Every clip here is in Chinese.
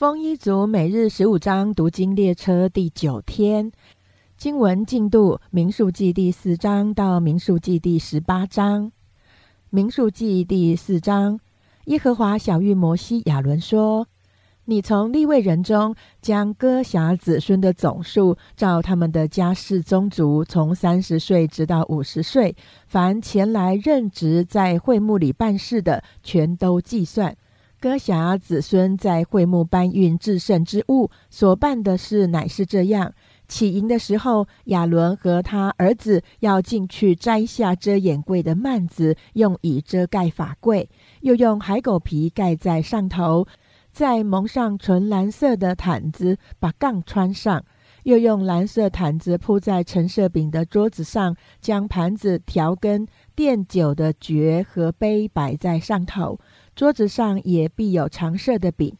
丰一族每日十五章读经列车第九天经文进度：民数记第四章到民数记第十八章。民数记第四章，耶和华小玉摩西亚伦说：“你从立位人中将哥辖子孙的总数，照他们的家世宗族，从三十岁直到五十岁，凡前来任职在会幕里办事的，全都计算。”哥侠子孙在会幕搬运至圣之物所办的事，乃是这样：起营的时候，亚伦和他儿子要进去摘下遮掩柜的幔子，用以遮盖法柜，又用海狗皮盖在上头，再蒙上纯蓝色的毯子，把杠穿上，又用蓝色毯子铺在陈设饼的桌子上，将盘子、调羹、奠酒的爵和杯摆在上头。桌子上也必有常设的饼，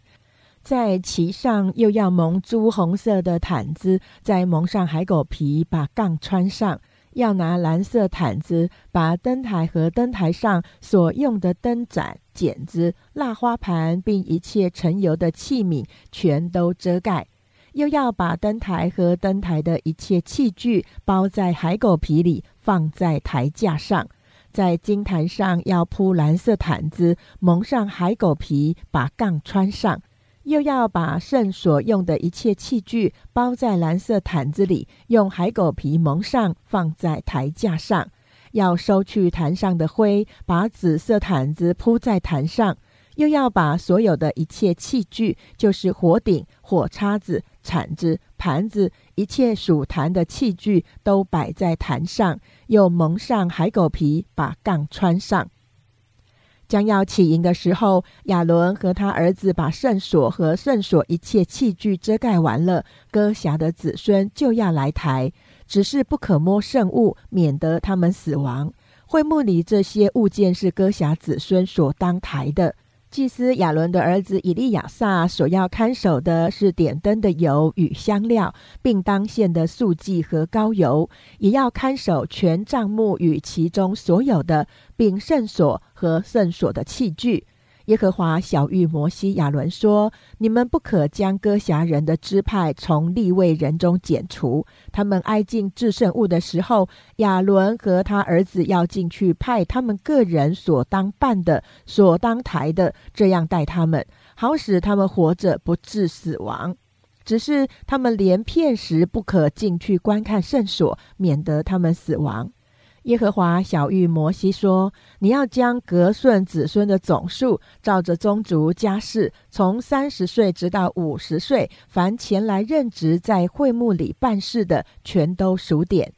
在其上又要蒙朱红色的毯子，再蒙上海狗皮，把杠穿上。要拿蓝色毯子，把灯台和灯台上所用的灯盏、剪子、蜡花盘，并一切盛油的器皿，全都遮盖。又要把灯台和灯台的一切器具包在海狗皮里，放在台架上。在金坛上要铺蓝色毯子，蒙上海狗皮，把杠穿上；又要把圣所用的一切器具包在蓝色毯子里，用海狗皮蒙上，放在台架上。要收去坛上的灰，把紫色毯子铺在坛上；又要把所有的一切器具，就是火鼎、火叉子、铲子、盘子。一切属坛的器具都摆在坛上，又蒙上海狗皮，把杠穿上。将要起营的时候，亚伦和他儿子把圣所和圣所一切器具遮盖完了，哥辖的子孙就要来抬，只是不可摸圣物，免得他们死亡。会幕里这些物件是哥辖子孙所当抬的。祭司亚伦的儿子以利亚撒所要看守的是点灯的油与香料，并当献的素祭和膏油，也要看守全帐幕与其中所有的，并圣所和圣所的器具。耶和华小谕摩西、亚伦说：“你们不可将歌辖人的支派从立位人中剪除。他们挨近至圣物的时候，亚伦和他儿子要进去派他们个人所当办的、所当抬的，这样待他们，好使他们活着不致死亡。只是他们连片时不可进去观看圣所，免得他们死亡。”耶和华小谕摩西说：“你要将格顺子孙的总数，照着宗族家世，从三十岁直到五十岁，凡前来任职在会幕里办事的，全都数点。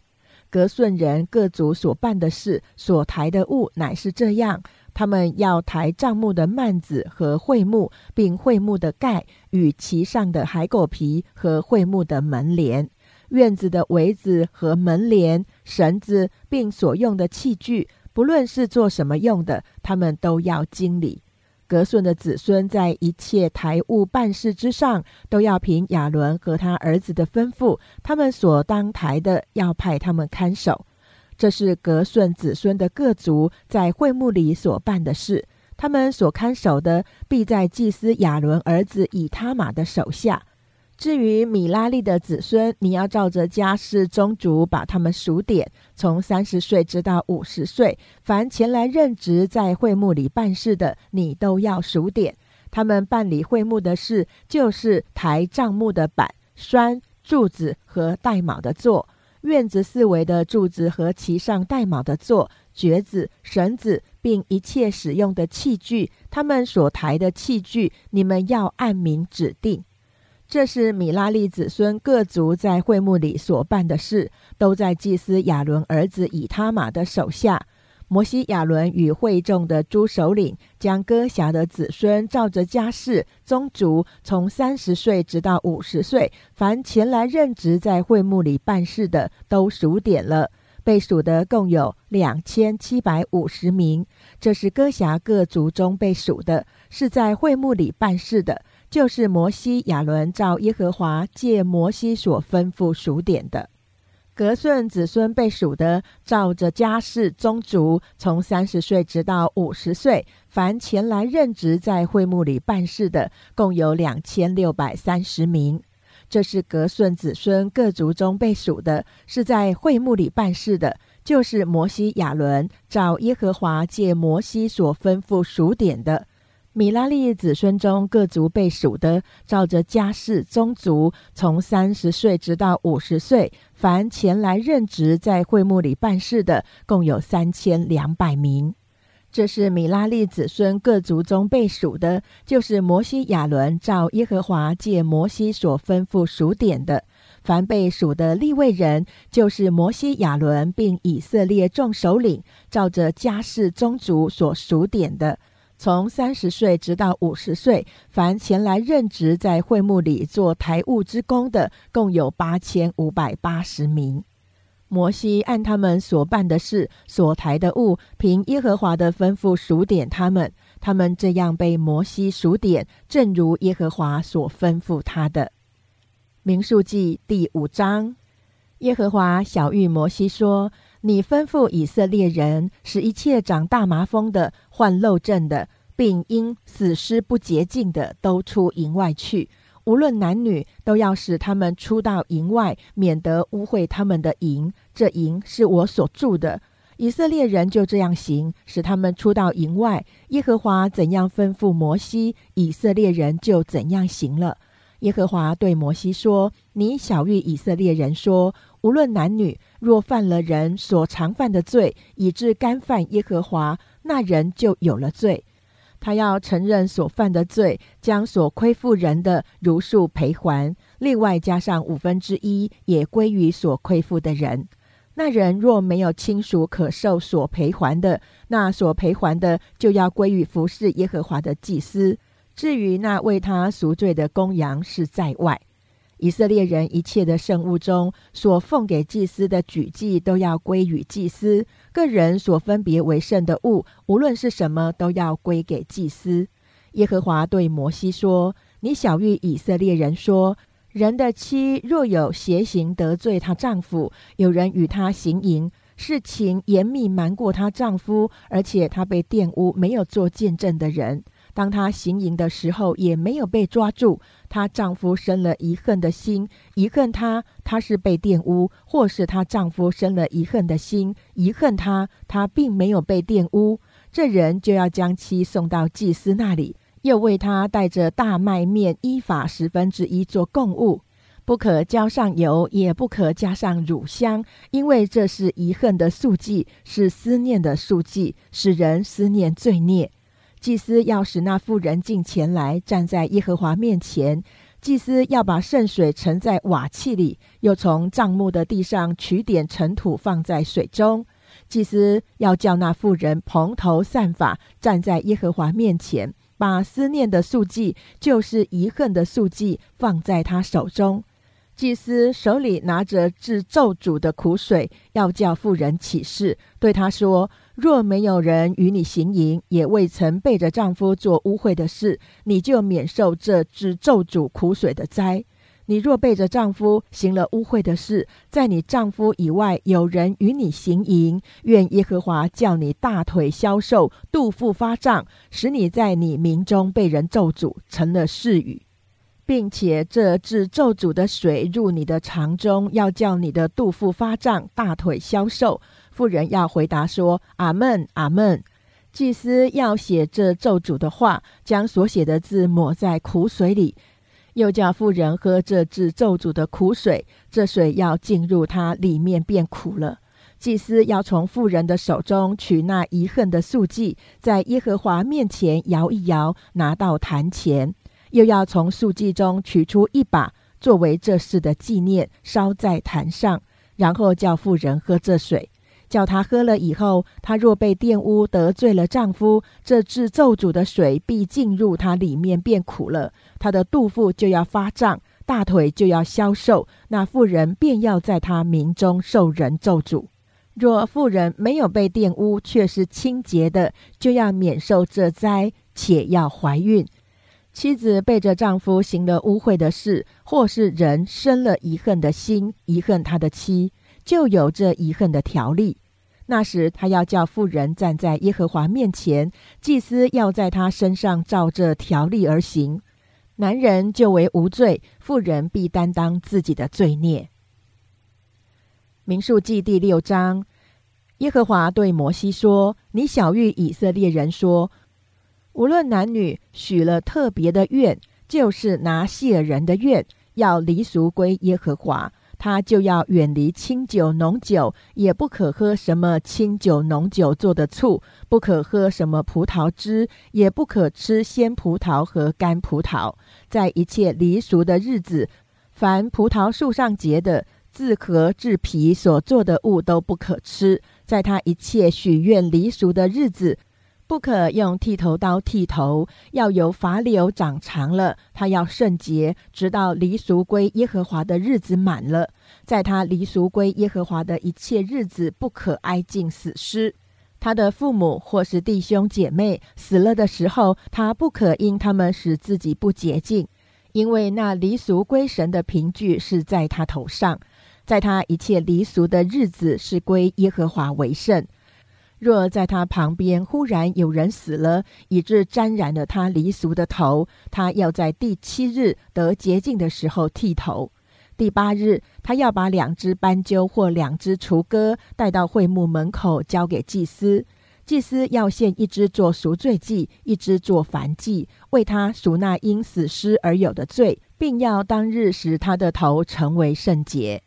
格顺人各族所办的事，所抬的物，乃是这样：他们要抬帐幕的幔子和会幕，并会幕的盖与其上的海狗皮和会幕的门帘。”院子的围子和门帘、绳子，并所用的器具，不论是做什么用的，他们都要经理。格顺的子孙在一切台务办事之上，都要凭亚伦和他儿子的吩咐，他们所当台的，要派他们看守。这是格顺子孙的各族在会幕里所办的事，他们所看守的，必在祭司亚伦儿子以他玛的手下。至于米拉利的子孙，你要照着家世宗族把他们数点，从三十岁直到五十岁，凡前来任职在会幕里办事的，你都要数点。他们办理会幕的事，就是抬帐幕的板、栓、柱子和带卯的座，院子四围的柱子和其上带卯的座，橛子、绳子，并一切使用的器具，他们所抬的器具，你们要按名指定。这是米拉利子孙各族在会幕里所办的事，都在祭司亚伦儿子以他玛的手下。摩西、亚伦与会众的诸首领，将哥辖的子孙照着家世宗族，从三十岁直到五十岁，凡前来任职在会幕里办事的，都数点了。被数的共有两千七百五十名。这是哥辖各族中被数的，是在会幕里办事的。就是摩西、亚伦照耶和华借摩西所吩咐数点的。格顺子孙被数的，照着家世宗族，从三十岁直到五十岁，凡前来任职在会幕里办事的，共有两千六百三十名。这是格顺子孙各族中被数的，是在会幕里办事的，就是摩西、亚伦照耶和华借摩西所吩咐数点的。米拉利子孙中各族被数的，照着家世宗族，从三十岁直到五十岁，凡前来任职在会幕里办事的，共有三千两百名。这是米拉利子孙各族中被数的，就是摩西、亚伦照耶和华借摩西所吩咐数点的。凡被数的立位人，就是摩西、亚伦并以色列众首领，照着家世宗族所数点的。从三十岁直到五十岁，凡前来任职在会幕里做台务之工的，共有八千五百八十名。摩西按他们所办的事、所抬的物，凭耶和华的吩咐数点他们。他们这样被摩西数点，正如耶和华所吩咐他的。民数记第五章，耶和华小谕摩西说。你吩咐以色列人，使一切长大麻风的、患漏症的，并因死尸不洁净的，都出营外去。无论男女，都要使他们出到营外，免得污秽他们的营。这营是我所住的。以色列人就这样行，使他们出到营外。耶和华怎样吩咐摩西，以色列人就怎样行了。耶和华对摩西说：“你小谕以色列人说。”无论男女，若犯了人所常犯的罪，以致干犯耶和华，那人就有了罪。他要承认所犯的罪，将所亏负人的如数赔还，另外加上五分之一，也归于所亏负的人。那人若没有亲属可受所赔还的，那所赔还的就要归于服侍耶和华的祭司。至于那为他赎罪的公羊，是在外。以色列人一切的圣物中所奉给祭司的举祭，都要归于祭司；个人所分别为圣的物，无论是什么，都要归给祭司。耶和华对摩西说：“你小谕以色列人说：人的妻若有邪行得罪她丈夫，有人与她行淫，事情严密瞒过她丈夫，而且她被玷污，没有做见证的人。”当她行淫的时候，也没有被抓住。她丈夫生了遗恨的心，遗恨她，她是被玷污；或是她丈夫生了遗恨的心，遗恨她，她并没有被玷污。这人就要将妻送到祭司那里，又为她带着大麦面依法十分之一做供物，不可浇上油，也不可加上乳香，因为这是遗恨的素祭，是思念的素祭，使人思念罪孽。祭司要使那妇人进前来，站在耶和华面前。祭司要把圣水盛在瓦器里，又从帐幕的地上取点尘土放在水中。祭司要叫那妇人蓬头散发，站在耶和华面前，把思念的素祭，就是遗恨的素祭，放在他手中。祭司手里拿着治咒诅的苦水，要叫妇人起誓，对他说。若没有人与你行淫，也未曾背着丈夫做污秽的事，你就免受这只咒诅苦水的灾。你若背着丈夫行了污秽的事，在你丈夫以外有人与你行淫，愿耶和华叫你大腿消瘦，肚腹发胀，使你在你民中被人咒诅，成了誓语，并且这治咒诅的水入你的肠中，要叫你的肚腹发胀，大腿消瘦。妇人要回答说：“阿门，阿门。”祭司要写这咒诅的话，将所写的字抹在苦水里，又叫妇人喝这治咒诅的苦水。这水要进入它里面，变苦了。祭司要从妇人的手中取那遗恨的素祭，在耶和华面前摇一摇，拿到坛前，又要从素祭中取出一把，作为这事的纪念，烧在坛上，然后叫妇人喝这水。叫她喝了以后，她若被玷污得罪了丈夫，这治咒诅的水必进入她里面，变苦了。她的肚腹就要发胀，大腿就要消瘦。那妇人便要在她名中受人咒诅。若妇人没有被玷污，却是清洁的，就要免受这灾，且要怀孕。妻子背着丈夫行了污秽的事，或是人生了遗恨的心，遗恨他的妻。就有这遗恨的条例。那时他要叫妇人站在耶和华面前，祭司要在他身上照这条例而行。男人就为无罪，妇人必担当自己的罪孽。民数记第六章，耶和华对摩西说：“你小谕以色列人说，无论男女许了特别的愿，就是拿谢人的愿，要离俗归耶和华。”他就要远离清酒浓酒，也不可喝什么清酒浓酒做的醋，不可喝什么葡萄汁，也不可吃鲜葡萄和干葡萄。在一切离俗的日子，凡葡萄树上结的、自核制皮所做的物都不可吃。在他一切许愿离俗的日子。不可用剃头刀剃头，要由法柳长长了。他要圣洁，直到离俗归耶和华的日子满了。在他离俗归耶和华的一切日子，不可挨近死尸。他的父母或是弟兄姐妹死了的时候，他不可因他们使自己不洁净，因为那离俗归神的凭据是在他头上。在他一切离俗的日子，是归耶和华为圣。若在他旁边忽然有人死了，以致沾染了他离俗的头，他要在第七日得洁净的时候剃头。第八日，他要把两只斑鸠或两只雏鸽带到会幕门口，交给祭司。祭司要献一只做赎罪祭，一只做燔祭，为他赎那因死尸而有的罪，并要当日使他的头成为圣洁。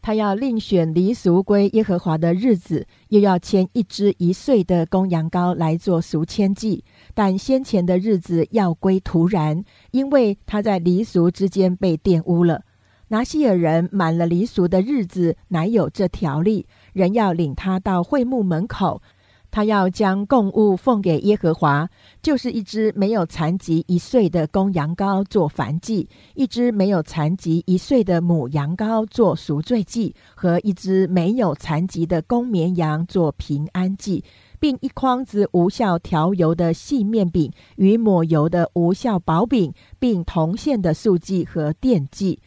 他要另选离俗归耶和华的日子，又要牵一只一岁的公羊羔来做赎愆祭。但先前的日子要归突然，因为他在离俗之间被玷污了。拿西尔人满了离俗的日子，乃有这条例，人要领他到会幕门口。他要将供物奉给耶和华，就是一只没有残疾一岁的公羊羔做燔祭，一只没有残疾一岁的母羊羔做赎罪祭，和一只没有残疾的公绵羊做平安祭，并一筐子无效调油的细面饼与抹油的无效薄饼，并铜线的素祭和奠祭。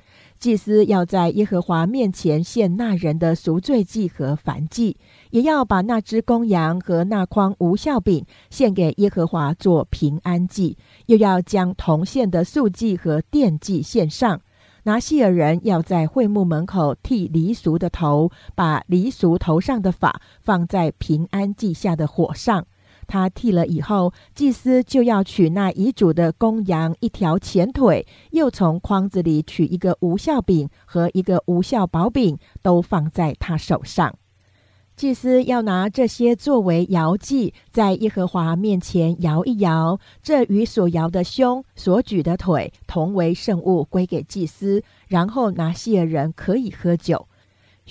祭司要在耶和华面前献那人的赎罪祭和燔祭，也要把那只公羊和那筐无效饼献给耶和华做平安祭，又要将铜线的素祭和奠祭献上。拿细尔人要在会幕门口剃离俗的头，把离俗头上的发放在平安祭下的火上。他剃了以后，祭司就要取那遗嘱的公羊一条前腿，又从筐子里取一个无效饼和一个无效薄饼，都放在他手上。祭司要拿这些作为摇祭，在耶和华面前摇一摇，这与所摇的胸、所举的腿同为圣物，归给祭司。然后拿西尔人可以喝酒。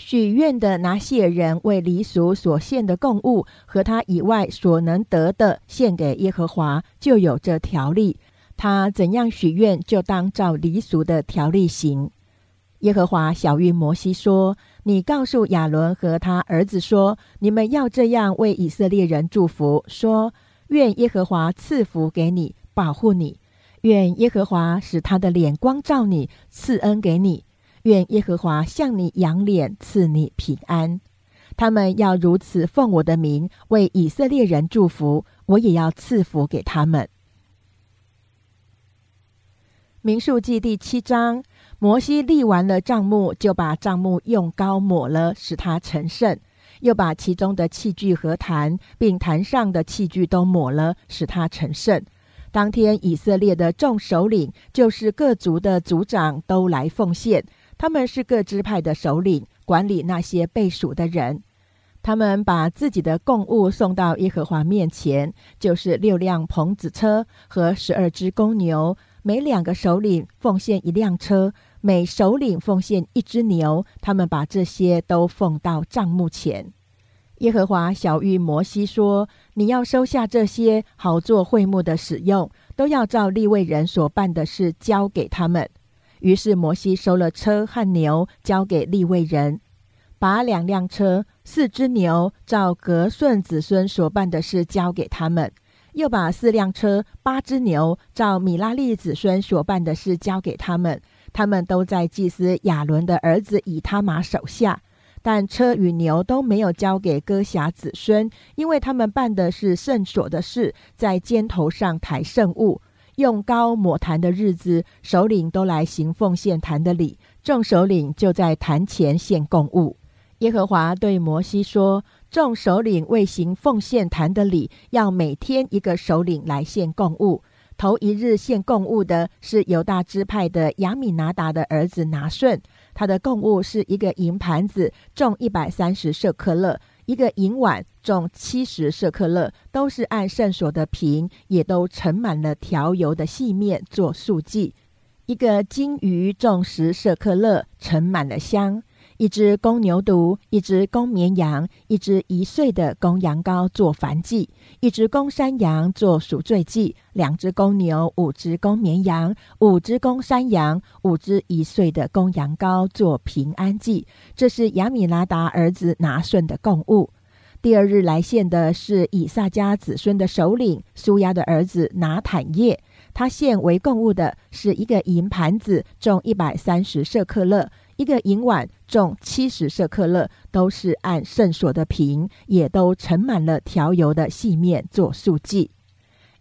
许愿的拿谢人为离俗所献的供物和他以外所能得的献给耶和华，就有这条例。他怎样许愿，就当照离俗的条例行。耶和华小谕摩西说：“你告诉亚伦和他儿子说，你们要这样为以色列人祝福：说，愿耶和华赐福给你，保护你；愿耶和华使他的脸光照你，赐恩给你。”愿耶和华向你扬脸，赐你平安。他们要如此奉我的名为以色列人祝福，我也要赐福给他们。民数记第七章，摩西立完了帐幕，就把帐幕用膏抹了，使它成圣；又把其中的器具和坛，并坛上的器具都抹了，使它成圣。当天，以色列的众首领，就是各族的族长，都来奉献。他们是各支派的首领，管理那些被属的人。他们把自己的供物送到耶和华面前，就是六辆棚子车和十二只公牛，每两个首领奉献一辆车，每首领奉献一只牛。他们把这些都奉到帐幕前。耶和华小谕摩西说：“你要收下这些，好做会幕的使用，都要照立位人所办的事交给他们。”于是摩西收了车和牛，交给利未人，把两辆车、四只牛，照格顺子孙所办的事交给他们；又把四辆车、八只牛，照米拉利子孙所办的事交给他们。他们都在祭司亚伦的儿子以他玛手下。但车与牛都没有交给歌侠子孙，因为他们办的是圣所的事，在肩头上抬圣物，用膏抹坛的日子，首领都来行奉献坛的礼，众首领就在坛前献供物。耶和华对摩西说：“众首领为行奉献坛的礼，要每天一个首领来献供物。头一日献供物的是犹大支派的亚米拿达的儿子拿顺，他的供物是一个银盘子，重一百三十舍克勒；一个银碗，重七十舍克勒，都是按圣所的瓶，也都盛满了调油的细面做数计；一个金鱼，重十舍克勒，盛满了香。”一只公牛犊，一只公绵羊，一只一岁的公羊羔做燔祭；一只公山羊做赎罪祭；两只公牛，五只公绵羊，五只公山羊，五只一岁的公羊羔做平安祭。这是亚米拉达儿子拿顺的供物。第二日来献的是以撒家子孙的首领苏亚的儿子拿坦叶，他献为供物的是一个银盘子，重一百三十舍克勒。一个银碗重七十舍克勒，都是按圣所的瓶，也都盛满了调油的细面做素祭。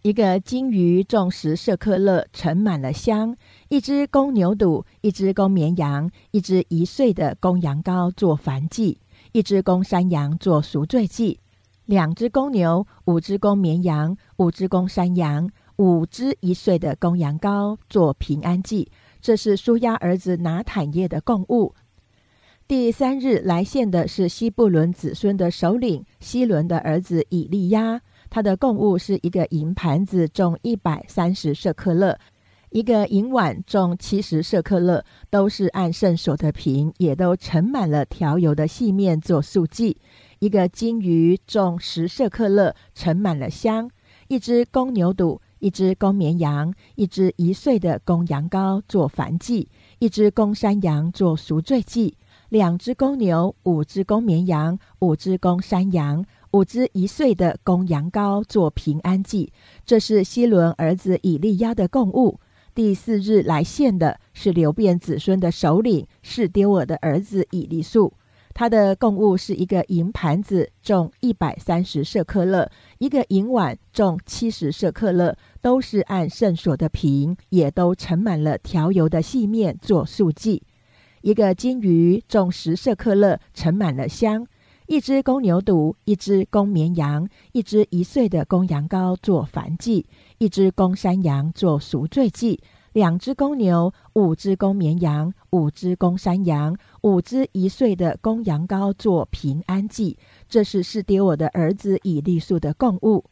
一个金鱼重十舍克勒，盛满了香。一只公牛犊，一只公绵羊，一只一岁的公羊羔做燔祭，一只公山羊做赎罪祭。两只公牛，五只公绵羊，五只公山羊，五只一岁的公羊羔做平安祭。这是舒押儿子拿坦叶的供物。第三日来献的是西布伦子孙的首领希伦的儿子以利亚，他的供物是一个银盘子，重一百三十舍克勒；一个银碗，重七十舍克勒，都是按圣所的瓶，也都盛满了调油的细面做素祭；一个金鱼，重十舍克勒，盛满了香；一只公牛犊。一只公绵羊，一只一岁的公羊羔做燔祭，一只公山羊做赎罪祭，两只公牛，五只公绵羊，五只公山羊，五只一岁的公羊羔做平安祭。这是希伦儿子以利亚的供物。第四日来献的是流变子孙的首领是丢我的儿子以利素。他的供物是一个银盘子，重一百三十舍克勒；一个银碗，重七十舍克勒，都是按圣所的瓶，也都盛满了调油的细面做素祭。一个金鱼，重十舍克勒，盛满了香；一只公牛犊，一只公绵羊，一只一岁的公羊羔做燔祭；一只公山羊做赎罪祭。两只公牛，五只公绵羊，五只公山羊，五只一岁的公羊羔做平安祭。这是是丢我的儿子以利素的供物。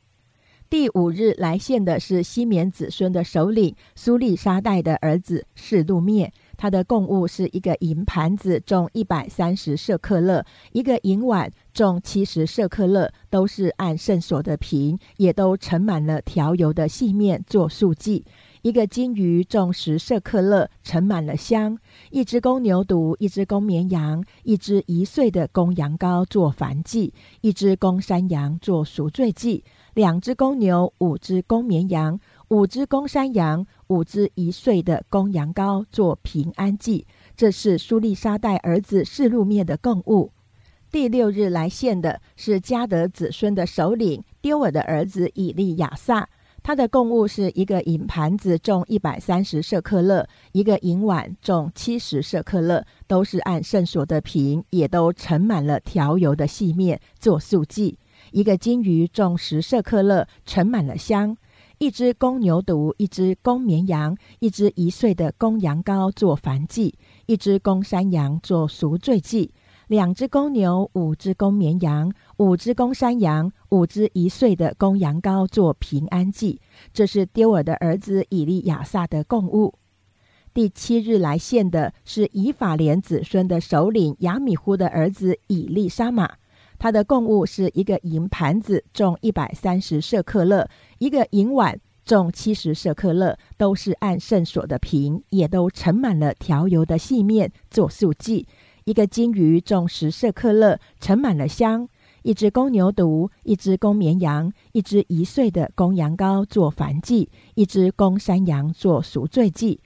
第五日来献的是西缅子孙的首领苏利沙代的儿子示路灭，他的供物是一个银盘子，重一百三十舍克勒；一个银碗，重七十舍克勒，都是按圣所的瓶，也都盛满了调油的细面做素祭。一个金鱼重十舍克勒，盛满了香；一只公牛犊，一只公绵羊，一只一岁的公羊羔做燔祭；一只公山羊做赎罪祭；两只公牛，五只公绵羊，五只公山羊，五只一岁的公羊羔做平安祭。这是苏利沙带儿子示路面的供物。第六日来献的是加德子孙的首领丢尔的儿子以利亚撒。他的供物是一个银盘子，重一百三十舍克勒；一个银碗，重七十舍克勒，都是按圣所的瓶，也都盛满了调油的细面做素祭。一个金鱼，重十舍克勒，盛满了香；一只公牛犊，一只公绵羊，一只一岁的公羊羔做燔祭；一只公山羊做赎罪祭。两只公牛，五只公绵羊，五只公山羊，五只一岁的公羊羔做平安祭。这是丢尔的儿子以利亚撒的供物。第七日来献的是以法莲子孙的首领亚米呼的儿子以利沙玛，他的供物是一个银盘子，重一百三十舍克勒；一个银碗，重七十舍克勒，都是按圣所的瓶，也都盛满了调油的细面做素祭。一个金鱼重十舍克勒，盛满了香；一只公牛犊，一只公绵羊，一只一岁的公羊羔做燔祭；一只公山羊做赎罪祭；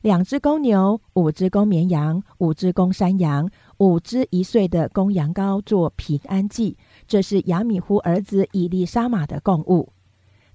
两只公牛，五只公绵羊，五只公山羊，五只一岁的公羊羔做平安祭。这是亚米胡儿子以利沙玛的供物。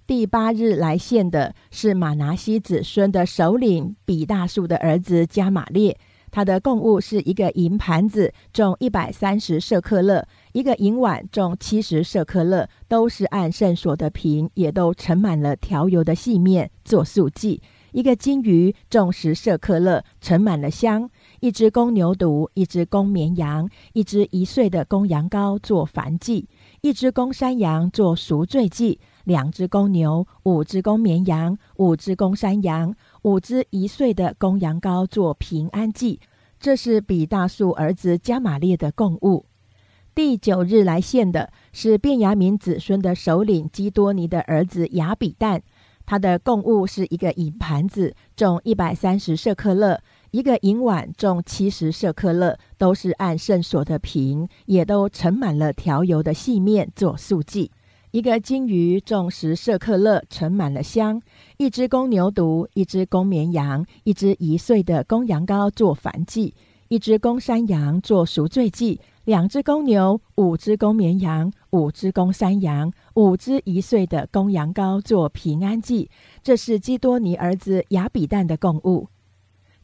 第八日来献的是马拿西子孙的首领比大树的儿子加玛列。他的供物是一个银盘子，重一百三十舍克勒；一个银碗，重七十舍克勒，都是按圣所的瓶，也都盛满了调油的细面做素祭；一个金鱼，重十舍克勒，盛满了香；一只公牛犊，一只公绵羊，一只一岁的公羊羔做燔祭；一只公山羊做赎罪祭；两只公牛，五只公绵羊，五只公山羊。五只一岁的公羊羔做平安祭，这是比大树儿子加玛列的供物。第九日来献的是便雅悯子孙的首领基多尼的儿子亚比旦，他的供物是一个银盘子，重一百三十舍克勒；一个银碗，重七十舍克勒，都是按圣所的瓶，也都盛满了调油的细面做素祭。一个金鱼重十舍克勒，盛满了香；一只公牛犊，一只公绵羊，一只一岁的公羊羔做燔祭；一只公山羊做赎罪祭；两只公牛，五只公绵羊，五只公山羊，五只一岁的公羊羔做平安祭。这是基多尼儿子亚比旦的供物。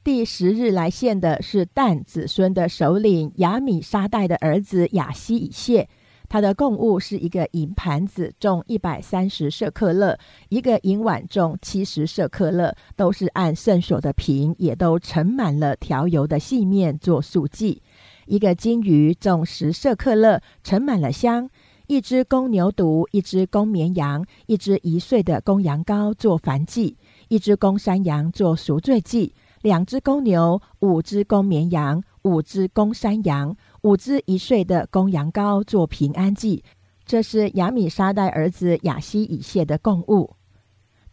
第十日来献的是旦子孙的首领亚米沙代的儿子亚西以谢。他的供物是一个银盘子，重一百三十舍克勒；一个银碗重七十舍克勒，都是按圣所的瓶，也都盛满了调油的细面做素祭。一个金鱼重十舍克勒，盛满了香；一只公牛犊，一只公绵羊，一只一岁的公羊羔做燔祭；一只公山羊做赎罪祭；两只公牛，五只公绵羊，五只公山羊。五只一岁的公羊羔做平安祭，这是亚米沙代儿子亚西以谢的供物。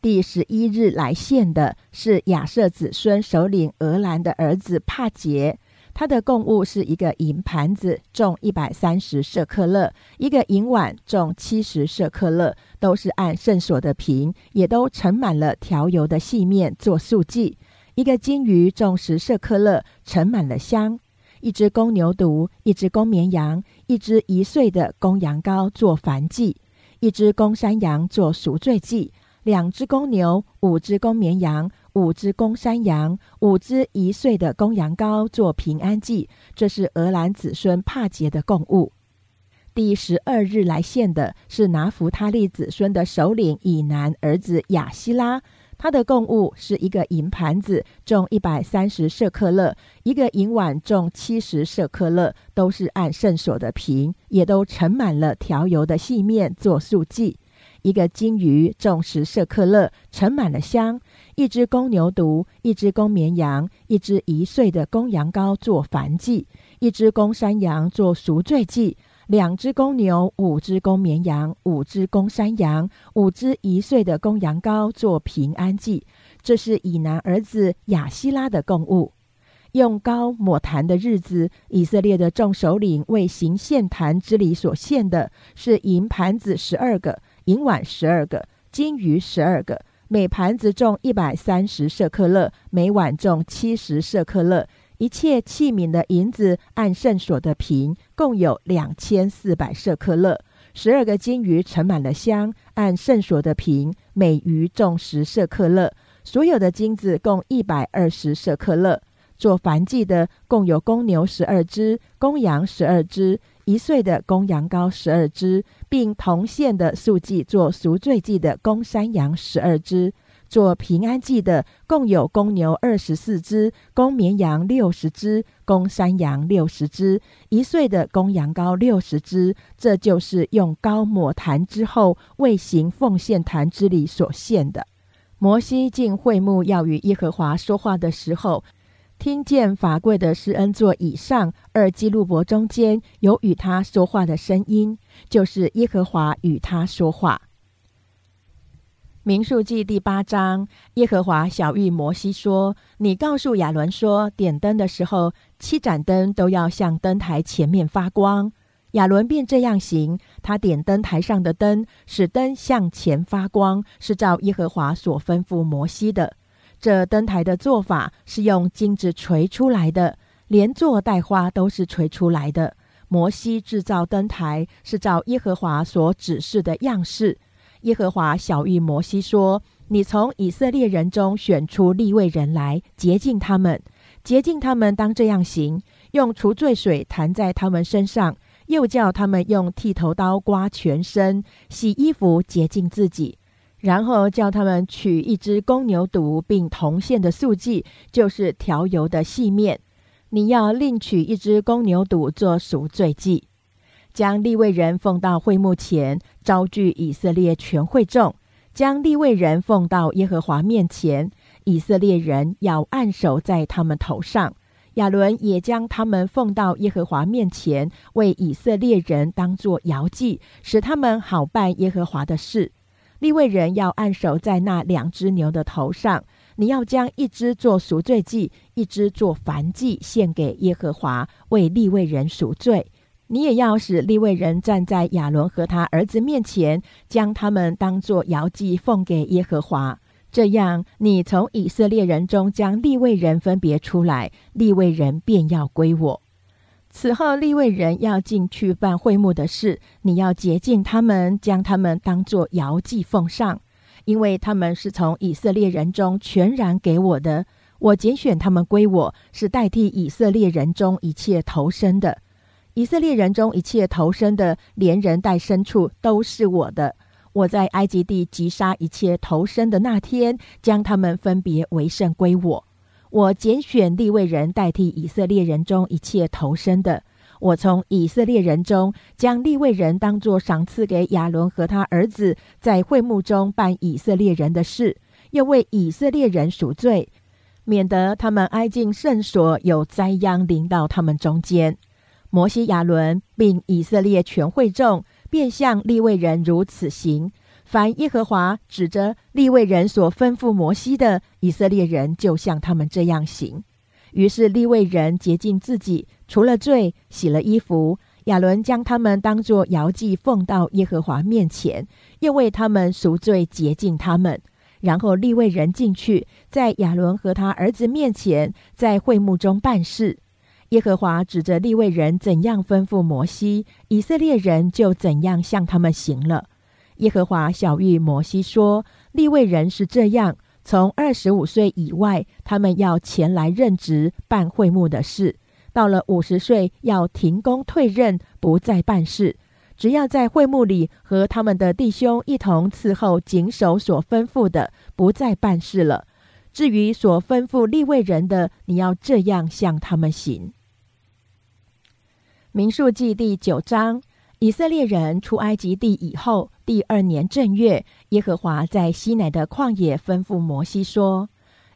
第十一日来献的是亚瑟子孙首领俄兰的儿子帕杰，他的供物是一个银盘子，重一百三十舍克勒；一个银碗重七十舍克勒，都是按圣所的瓶，也都盛满了调油的细面做素祭；一个金鱼重十舍克勒，盛满了香。一只公牛犊，一只公绵羊，一只一岁的公羊羔做燔祭；一只公山羊做赎罪祭；两只公牛，五只公绵羊，五只公山羊，五只一岁的公羊羔做平安祭。这是俄兰子孙帕杰的供物。第十二日来献的是拿弗他利子孙的首领以南儿子亚希拉。他的供物是一个银盘子，重一百三十舍克勒；一个银碗重七十舍克勒，都是按圣所的瓶，也都盛满了调油的细面做素祭。一个金鱼重十舍克勒，盛满了香；一只公牛犊，一只公绵羊，一只一岁的公羊羔做燔祭；一只公山羊做赎罪祭。两只公牛，五只公绵羊，五只公山羊，五只一岁的公羊羔做平安祭。这是以南儿子亚希拉的供物。用膏抹坛的日子，以色列的众首领为行献坛之礼所献的是银盘子十二个，银碗十二个，金鱼十二个，每盘子重一百三十舍克勒，每碗重七十舍克勒。一切器皿的银子按圣所的瓶，共有两千四百舍克勒。十二个金鱼盛满了香，按圣所的瓶，每鱼重十舍克勒。所有的金子共一百二十舍克勒。做燔祭的共有公牛十二只，公羊十二只，一岁的公羊羔十二只，并同献的素祭做赎罪祭的公山羊十二只。做平安祭的共有公牛二十四只，公绵羊六十只，公山羊六十只，一岁的公羊羔六十只。这就是用膏抹坛之后为行奉献坛之礼所献的。摩西进会幕要与耶和华说话的时候，听见法柜的施恩座以上二基路伯中间有与他说话的声音，就是耶和华与他说话。民数记第八章，耶和华小谕摩西说：“你告诉亚伦说，点灯的时候，七盏灯都要向灯台前面发光。亚伦便这样行，他点灯台上的灯，使灯向前发光，是照耶和华所吩咐摩西的。这灯台的做法是用金子锤出来的，连座带花都是锤出来的。摩西制造灯台是照耶和华所指示的样式。耶和华小谕摩西说：“你从以色列人中选出立位人来，洁净他们。洁净他们当这样行：用除罪水弹在他们身上，又叫他们用剃头刀刮全身，洗衣服，洁净自己。然后叫他们取一只公牛犊，并铜线的素祭，就是调油的细面。”你要另取一只公牛犊做赎罪祭，将立位人奉到会幕前，招聚以色列全会众，将立位人奉到耶和华面前。以色列人要按手在他们头上。亚伦也将他们奉到耶和华面前，为以色列人当作摇祭，使他们好办耶和华的事。立位人要按手在那两只牛的头上。你要将一只做赎罪祭，一只做燔祭献给耶和华，为立位人赎罪。你也要使利未人站在亚伦和他儿子面前，将他们当作摇祭奉给耶和华。这样，你从以色列人中将利未人分别出来，利未人便要归我。此后，利未人要进去办会幕的事，你要洁净他们，将他们当作摇祭奉上。因为他们是从以色列人中全然给我的，我拣选他们归我，是代替以色列人中一切投生的。以色列人中一切投生的，连人带牲畜都是我的。我在埃及地击杀一切投生的那天，将他们分别为圣归我。我拣选立位人代替以色列人中一切投生的。我从以色列人中将立位人当作赏赐给亚伦和他儿子，在会幕中办以色列人的事，又为以色列人赎罪，免得他们挨进圣所有灾殃临到他们中间。摩西、亚伦并以色列全会众便向立位人如此行。凡耶和华指着立位人所吩咐摩西的，以色列人就像他们这样行。于是立位人洁净自己。除了罪，洗了衣服，亚伦将他们当作摇祭奉到耶和华面前，又为他们赎罪洁净他们。然后立位人进去，在亚伦和他儿子面前，在会幕中办事。耶和华指着立位人怎样吩咐摩西，以色列人就怎样向他们行了。耶和华小谕摩西说：“立位人是这样，从二十五岁以外，他们要前来任职办会幕的事。”到了五十岁，要停工退任，不再办事。只要在会幕里和他们的弟兄一同伺候，谨守所吩咐的，不再办事了。至于所吩咐立位人的，你要这样向他们行。民数记第九章：以色列人出埃及地以后，第二年正月，耶和华在西乃的旷野吩咐摩西说：“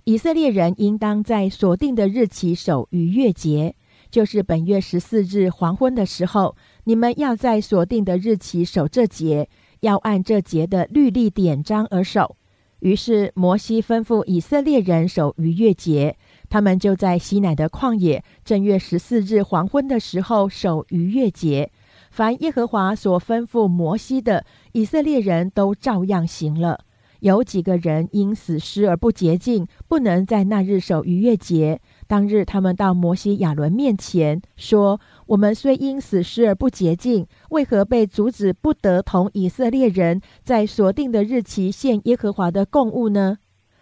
以色列人应当在所定的日期守逾越节。”就是本月十四日黄昏的时候，你们要在锁定的日期守这节，要按这节的律例典章而守。于是摩西吩咐以色列人守逾越节，他们就在西乃的旷野正月十四日黄昏的时候守逾越节。凡耶和华所吩咐摩西的，以色列人都照样行了。有几个人因死尸而不洁净，不能在那日守逾越节。当日，他们到摩西、亚伦面前说：“我们虽因死尸而不洁净，为何被阻止不得同以色列人在所定的日期献耶和华的供物呢？”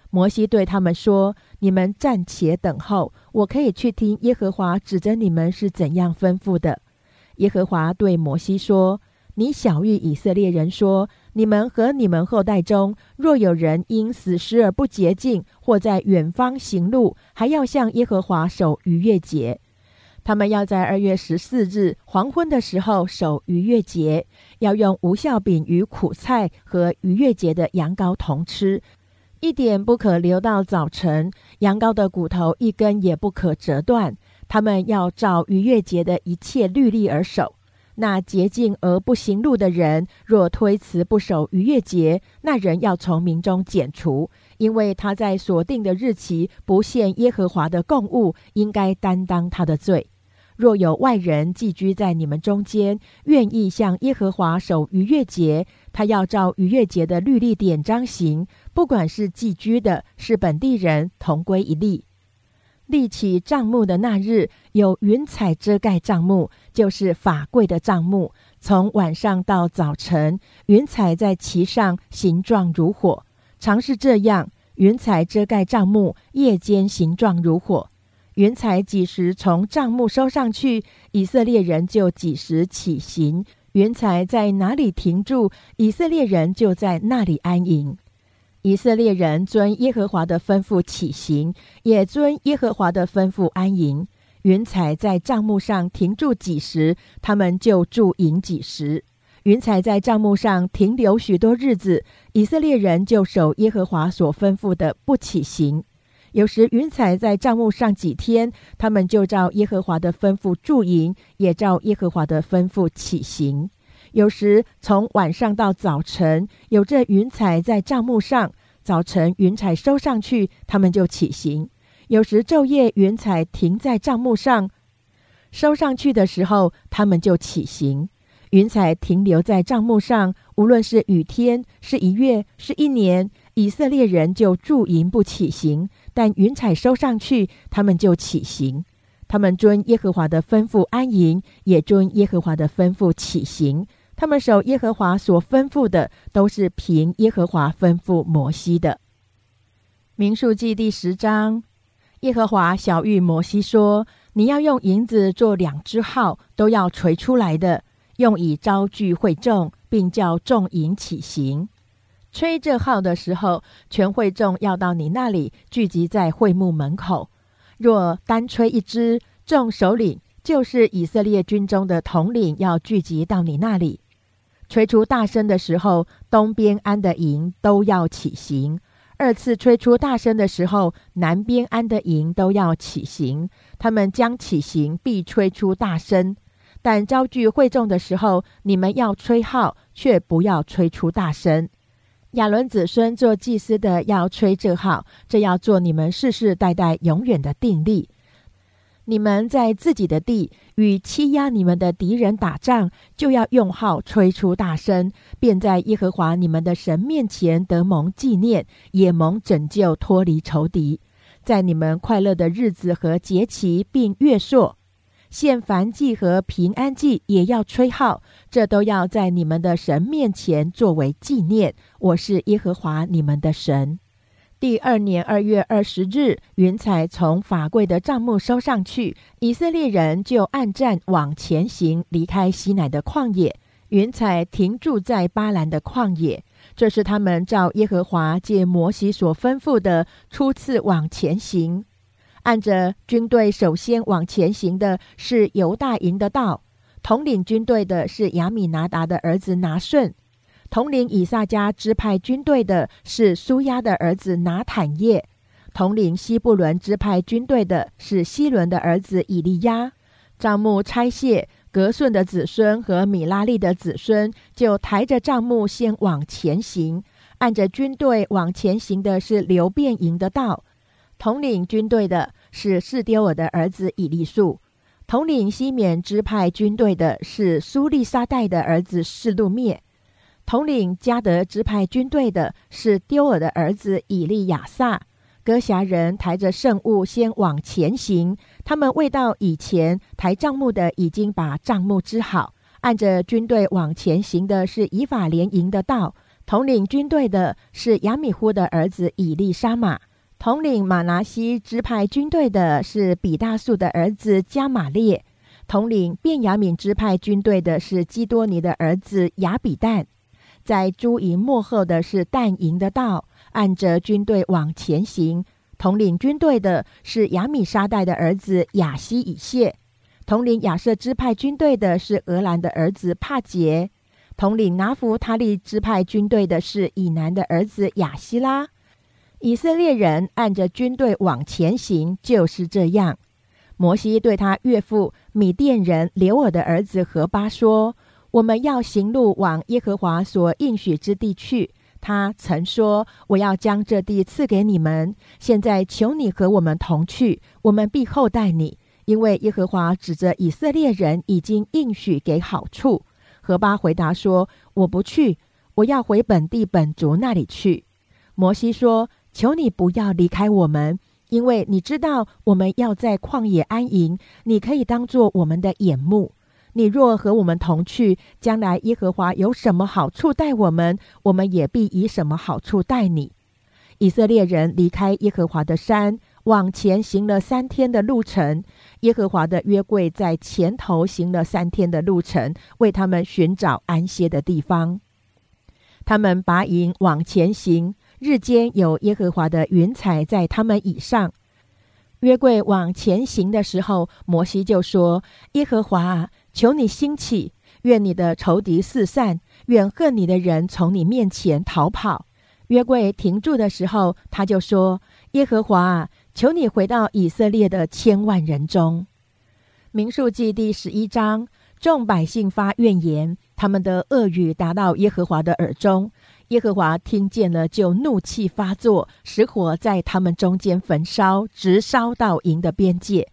摩西对他们说：“你们暂且等候，我可以去听耶和华指着你们是怎样吩咐的。”耶和华对摩西说：“你小谕以色列人说。”你们和你们后代中，若有人因死尸而不洁净，或在远方行路，还要向耶和华守逾越节。他们要在二月十四日黄昏的时候守逾越节，要用无效饼与苦菜和逾越节的羊羔同吃，一点不可留到早晨。羊羔的骨头一根也不可折断。他们要照逾越节的一切律例而守。那洁净而不行路的人，若推辞不守逾越节，那人要从民中剪除，因为他在所定的日期不献耶和华的供物，应该担当他的罪。若有外人寄居在你们中间，愿意向耶和华守逾越节，他要照逾越节的律例典章行，不管是寄居的，是本地人，同归一例。立起帐幕的那日，有云彩遮盖帐幕，就是法柜的帐幕。从晚上到早晨，云彩在其上，形状如火。常是这样，云彩遮盖帐幕，夜间形状如火。云彩几时从帐幕收上去，以色列人就几时起行。云彩在哪里停住，以色列人就在那里安营。以色列人遵耶和华的吩咐起行，也遵耶和华的吩咐安营。云彩在帐幕上停住几时，他们就驻营几时。云彩在帐幕上停留许多日子，以色列人就守耶和华所吩咐的不起行。有时云彩在帐幕上几天，他们就照耶和华的吩咐驻营，也照耶和华的吩咐起行。有时从晚上到早晨，有这云彩在帐幕上；早晨云彩收上去，他们就起行。有时昼夜云彩停在帐幕上，收上去的时候，他们就起行。云彩停留在帐幕上，无论是雨天，是一月，是一年，以色列人就驻营不起行；但云彩收上去，他们就起行。他们遵耶和华的吩咐安营，也遵耶和华的吩咐起行。他们守耶和华所吩咐的，都是凭耶和华吩咐摩西的。民数记第十章，耶和华小谕摩西说：“你要用银子做两只号，都要锤出来的，用以招聚会众，并叫众营起行。吹这号的时候，全会众要到你那里聚集在会幕门口。若单吹一支，众首领就是以色列军中的统领要聚集到你那里。”吹出大声的时候，东边安的营都要起行；二次吹出大声的时候，南边安的营都要起行。他们将起行，必吹出大声；但招聚会众的时候，你们要吹号，却不要吹出大声。亚伦子孙做祭司的要吹这号，这要做你们世世代代永远的定例。你们在自己的地与欺压你们的敌人打仗，就要用号吹出大声，便在耶和华你们的神面前得蒙纪念，也蒙拯救，脱离仇敌。在你们快乐的日子和节期，并月朔献燔祭和平安祭，也要吹号，这都要在你们的神面前作为纪念。我是耶和华你们的神。第二年二月二十日，云彩从法柜的帐幕收上去，以色列人就按战往前行，离开西乃的旷野。云彩停住在巴兰的旷野，这是他们照耶和华借摩西所吩咐的初次往前行。按着军队首先往前行的是犹大营的道，统领军队的是亚米拿达的儿子拿顺。统领以撒家支派军队的是苏亚的儿子拿坦叶，统领西布伦支派军队的是西伦的儿子以利亚。帐幕拆卸，格顺的子孙和米拉利的子孙就抬着帐幕先往前行。按着军队往前行的是流变营的道，统领军队的是士丢尔的儿子以利素，统领西缅支派军队的是苏利沙代的儿子士路灭。统领加德支派军队的是丢尔的儿子以利亚撒。哥侠人抬着圣物先往前行。他们未到以前，抬帐幕的已经把帐幕支好。按着军队往前行的是以法联营的道。统领军队的是亚米呼的儿子以利沙玛。统领马拿西支派军队的是比大素的儿子加玛列。统领便雅敏支派军队的是基多尼的儿子亚比旦。在朱营幕后的是但营的道，按着军队往前行。统领军队的是亚米沙代的儿子亚西以谢，统领亚瑟支派军队的是俄兰的儿子帕杰，统领拿弗他利支派军队的是以南的儿子亚希拉。以色列人按着军队往前行，就是这样。摩西对他岳父米甸人刘尔的儿子何巴说。我们要行路往耶和华所应许之地去。他曾说：“我要将这地赐给你们。”现在求你和我们同去，我们必厚待你，因为耶和华指着以色列人已经应许给好处。何巴回答说：“我不去，我要回本地本族那里去。”摩西说：“求你不要离开我们，因为你知道我们要在旷野安营，你可以当做我们的眼目。你若和我们同去，将来耶和华有什么好处待我们，我们也必以什么好处待你。以色列人离开耶和华的山，往前行了三天的路程。耶和华的约柜在前头行了三天的路程，为他们寻找安歇的地方。他们拔营往前行，日间有耶和华的云彩在他们以上。约柜往前行的时候，摩西就说：“耶和华。”求你兴起，愿你的仇敌四散，愿恨你的人从你面前逃跑。约柜停住的时候，他就说：“耶和华，求你回到以色列的千万人中。”民数记第十一章，众百姓发怨言，他们的恶语达到耶和华的耳中，耶和华听见了，就怒气发作，使火在他们中间焚烧，直烧到营的边界。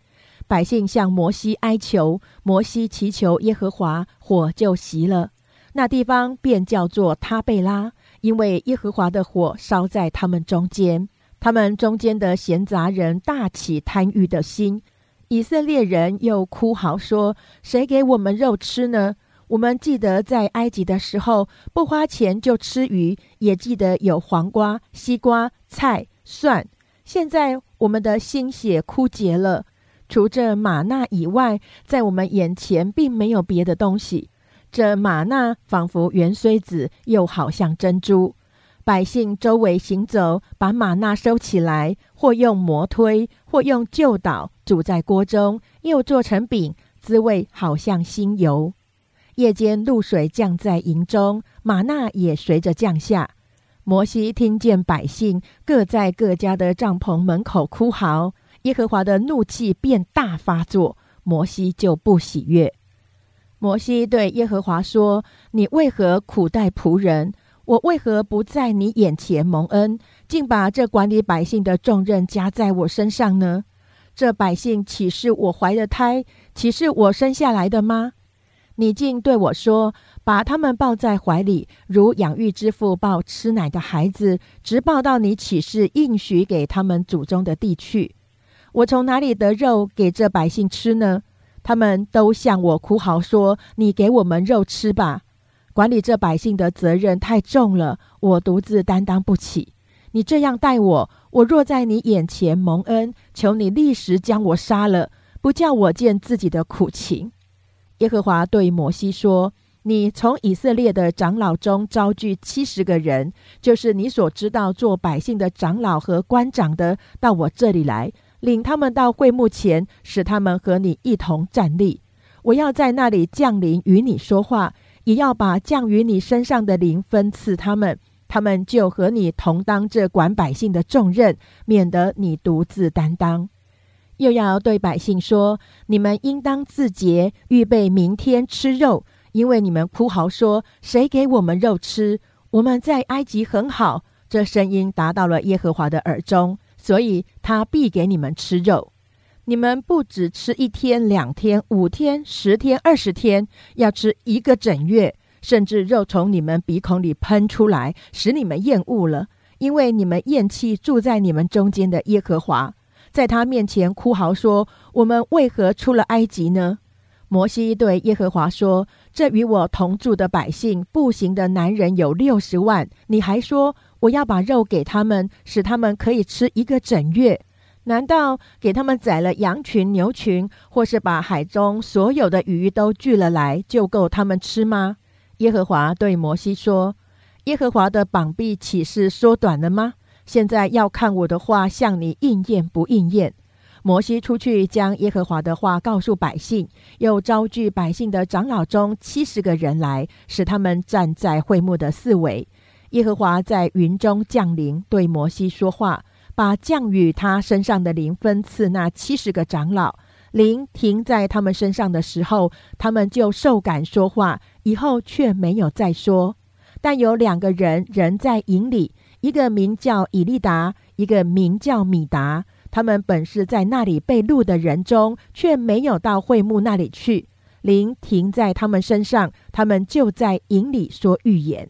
百姓向摩西哀求，摩西祈求耶和华，火就熄了。那地方便叫做他贝拉，因为耶和华的火烧在他们中间。他们中间的闲杂人大起贪欲的心。以色列人又哭嚎说：“谁给我们肉吃呢？我们记得在埃及的时候，不花钱就吃鱼，也记得有黄瓜、西瓜、菜、蒜。现在我们的心血枯竭了。”除这玛纳以外，在我们眼前并没有别的东西。这玛纳仿佛圆锥子，又好像珍珠。百姓周围行走，把玛纳收起来，或用磨推，或用旧捣煮在锅中，又做成饼，滋味好像新油。夜间露水降在营中，玛纳也随着降下。摩西听见百姓各在各家的帐篷门口哭嚎。耶和华的怒气变大发作，摩西就不喜悦。摩西对耶和华说：“你为何苦待仆人？我为何不在你眼前蒙恩，竟把这管理百姓的重任加在我身上呢？这百姓岂是我怀的胎，岂是我生下来的吗？你竟对我说，把他们抱在怀里，如养育之父抱吃奶的孩子，直抱到你起誓应许给他们祖宗的地去？”我从哪里得肉给这百姓吃呢？他们都向我哭嚎说：“你给我们肉吃吧！”管理这百姓的责任太重了，我独自担当不起。你这样待我，我若在你眼前蒙恩，求你立时将我杀了，不叫我见自己的苦情。耶和华对摩西说：“你从以色列的长老中招聚七十个人，就是你所知道做百姓的长老和官长的，到我这里来。”领他们到会幕前，使他们和你一同站立。我要在那里降临与你说话，也要把降于你身上的灵分赐他们。他们就和你同当这管百姓的重任，免得你独自担当。又要对百姓说：你们应当自洁，预备明天吃肉，因为你们哭嚎说：谁给我们肉吃？我们在埃及很好。这声音达到了耶和华的耳中。所以他必给你们吃肉，你们不只吃一天、两天、五天、十天、二十天，要吃一个整月，甚至肉从你们鼻孔里喷出来，使你们厌恶了，因为你们厌弃住在你们中间的耶和华，在他面前哭嚎说：“我们为何出了埃及呢？”摩西对耶和华说：“这与我同住的百姓，步行的男人有六十万，你还说？”我要把肉给他们，使他们可以吃一个整月。难道给他们宰了羊群、牛群，或是把海中所有的鱼都聚了来，就够他们吃吗？耶和华对摩西说：“耶和华的膀臂岂是缩短了吗？现在要看我的话向你应验不应验。”摩西出去将耶和华的话告诉百姓，又招聚百姓的长老中七十个人来，使他们站在会幕的四围。耶和华在云中降临，对摩西说话，把降雨他身上的灵分赐那七十个长老。灵停在他们身上的时候，他们就受感说话，以后却没有再说。但有两个人仍在营里，一个名叫以利达，一个名叫米达。他们本是在那里被录的人中，却没有到会幕那里去。灵停在他们身上，他们就在营里说预言。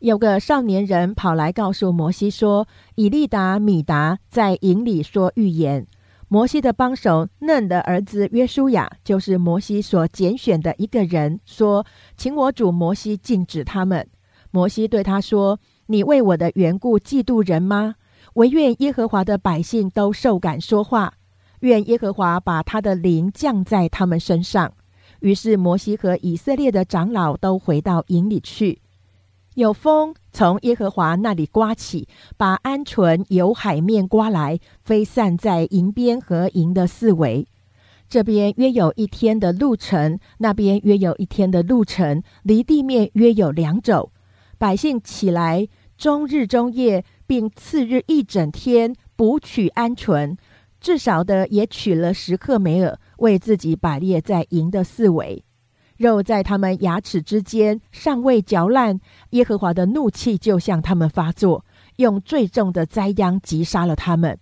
有个少年人跑来告诉摩西说：“以利达、米达在营里说预言。”摩西的帮手嫩的儿子约书亚，就是摩西所拣选的一个人，说：“请我主摩西禁止他们。”摩西对他说：“你为我的缘故嫉妒人吗？唯愿耶和华的百姓都受感说话，愿耶和华把他的灵降在他们身上。”于是摩西和以色列的长老都回到营里去。有风从耶和华那里刮起，把鹌鹑由海面刮来，飞散在营边和营的四围。这边约有一天的路程，那边约有一天的路程，离地面约有两肘。百姓起来，终日终夜，并次日一整天捕取鹌鹑，至少的也取了十克梅尔，为自己摆列在营的四围。肉在他们牙齿之间尚未嚼烂，耶和华的怒气就向他们发作，用最重的灾殃击杀了他们。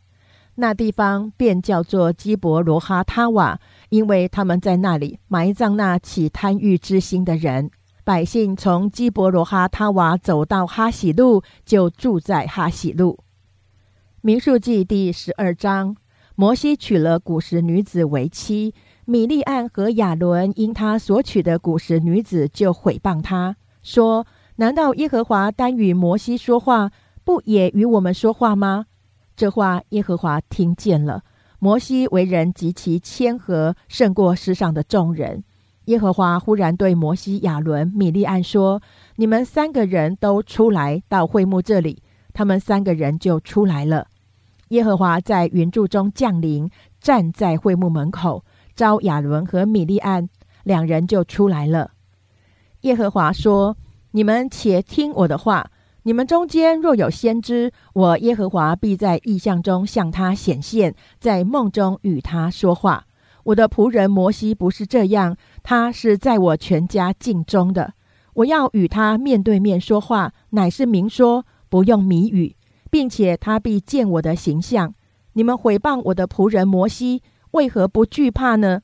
那地方便叫做基伯罗哈他瓦，因为他们在那里埋葬那起贪欲之心的人。百姓从基伯罗哈他瓦走到哈喜路，就住在哈喜路。民数记第十二章，摩西娶了古时女子为妻。米利安和亚伦因他所娶的古时女子，就毁谤他说：“难道耶和华单与摩西说话，不也与我们说话吗？”这话耶和华听见了。摩西为人极其谦和，胜过世上的众人。耶和华忽然对摩西、亚伦、米利安说：“你们三个人都出来到会幕这里。”他们三个人就出来了。耶和华在云柱中降临，站在会幕门口。招亚伦和米利安两人就出来了。耶和华说：“你们且听我的话。你们中间若有先知，我耶和华必在异象中向他显现，在梦中与他说话。我的仆人摩西不是这样，他是在我全家境中的。我要与他面对面说话，乃是明说，不用谜语，并且他必见我的形象。你们毁谤我的仆人摩西。”为何不惧怕呢？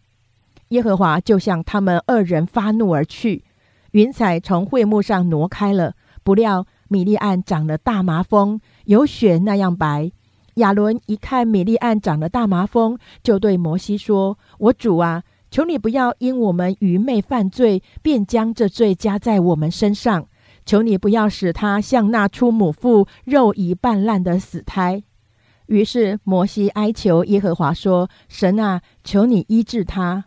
耶和华就向他们二人发怒而去，云彩从会幕上挪开了。不料米利暗长了大麻风，有雪那样白。亚伦一看米利暗长了大麻风，就对摩西说：“我主啊，求你不要因我们愚昧犯罪，便将这罪加在我们身上。求你不要使他像那出母腹肉已半烂的死胎。”于是摩西哀求耶和华说：“神啊，求你医治他。”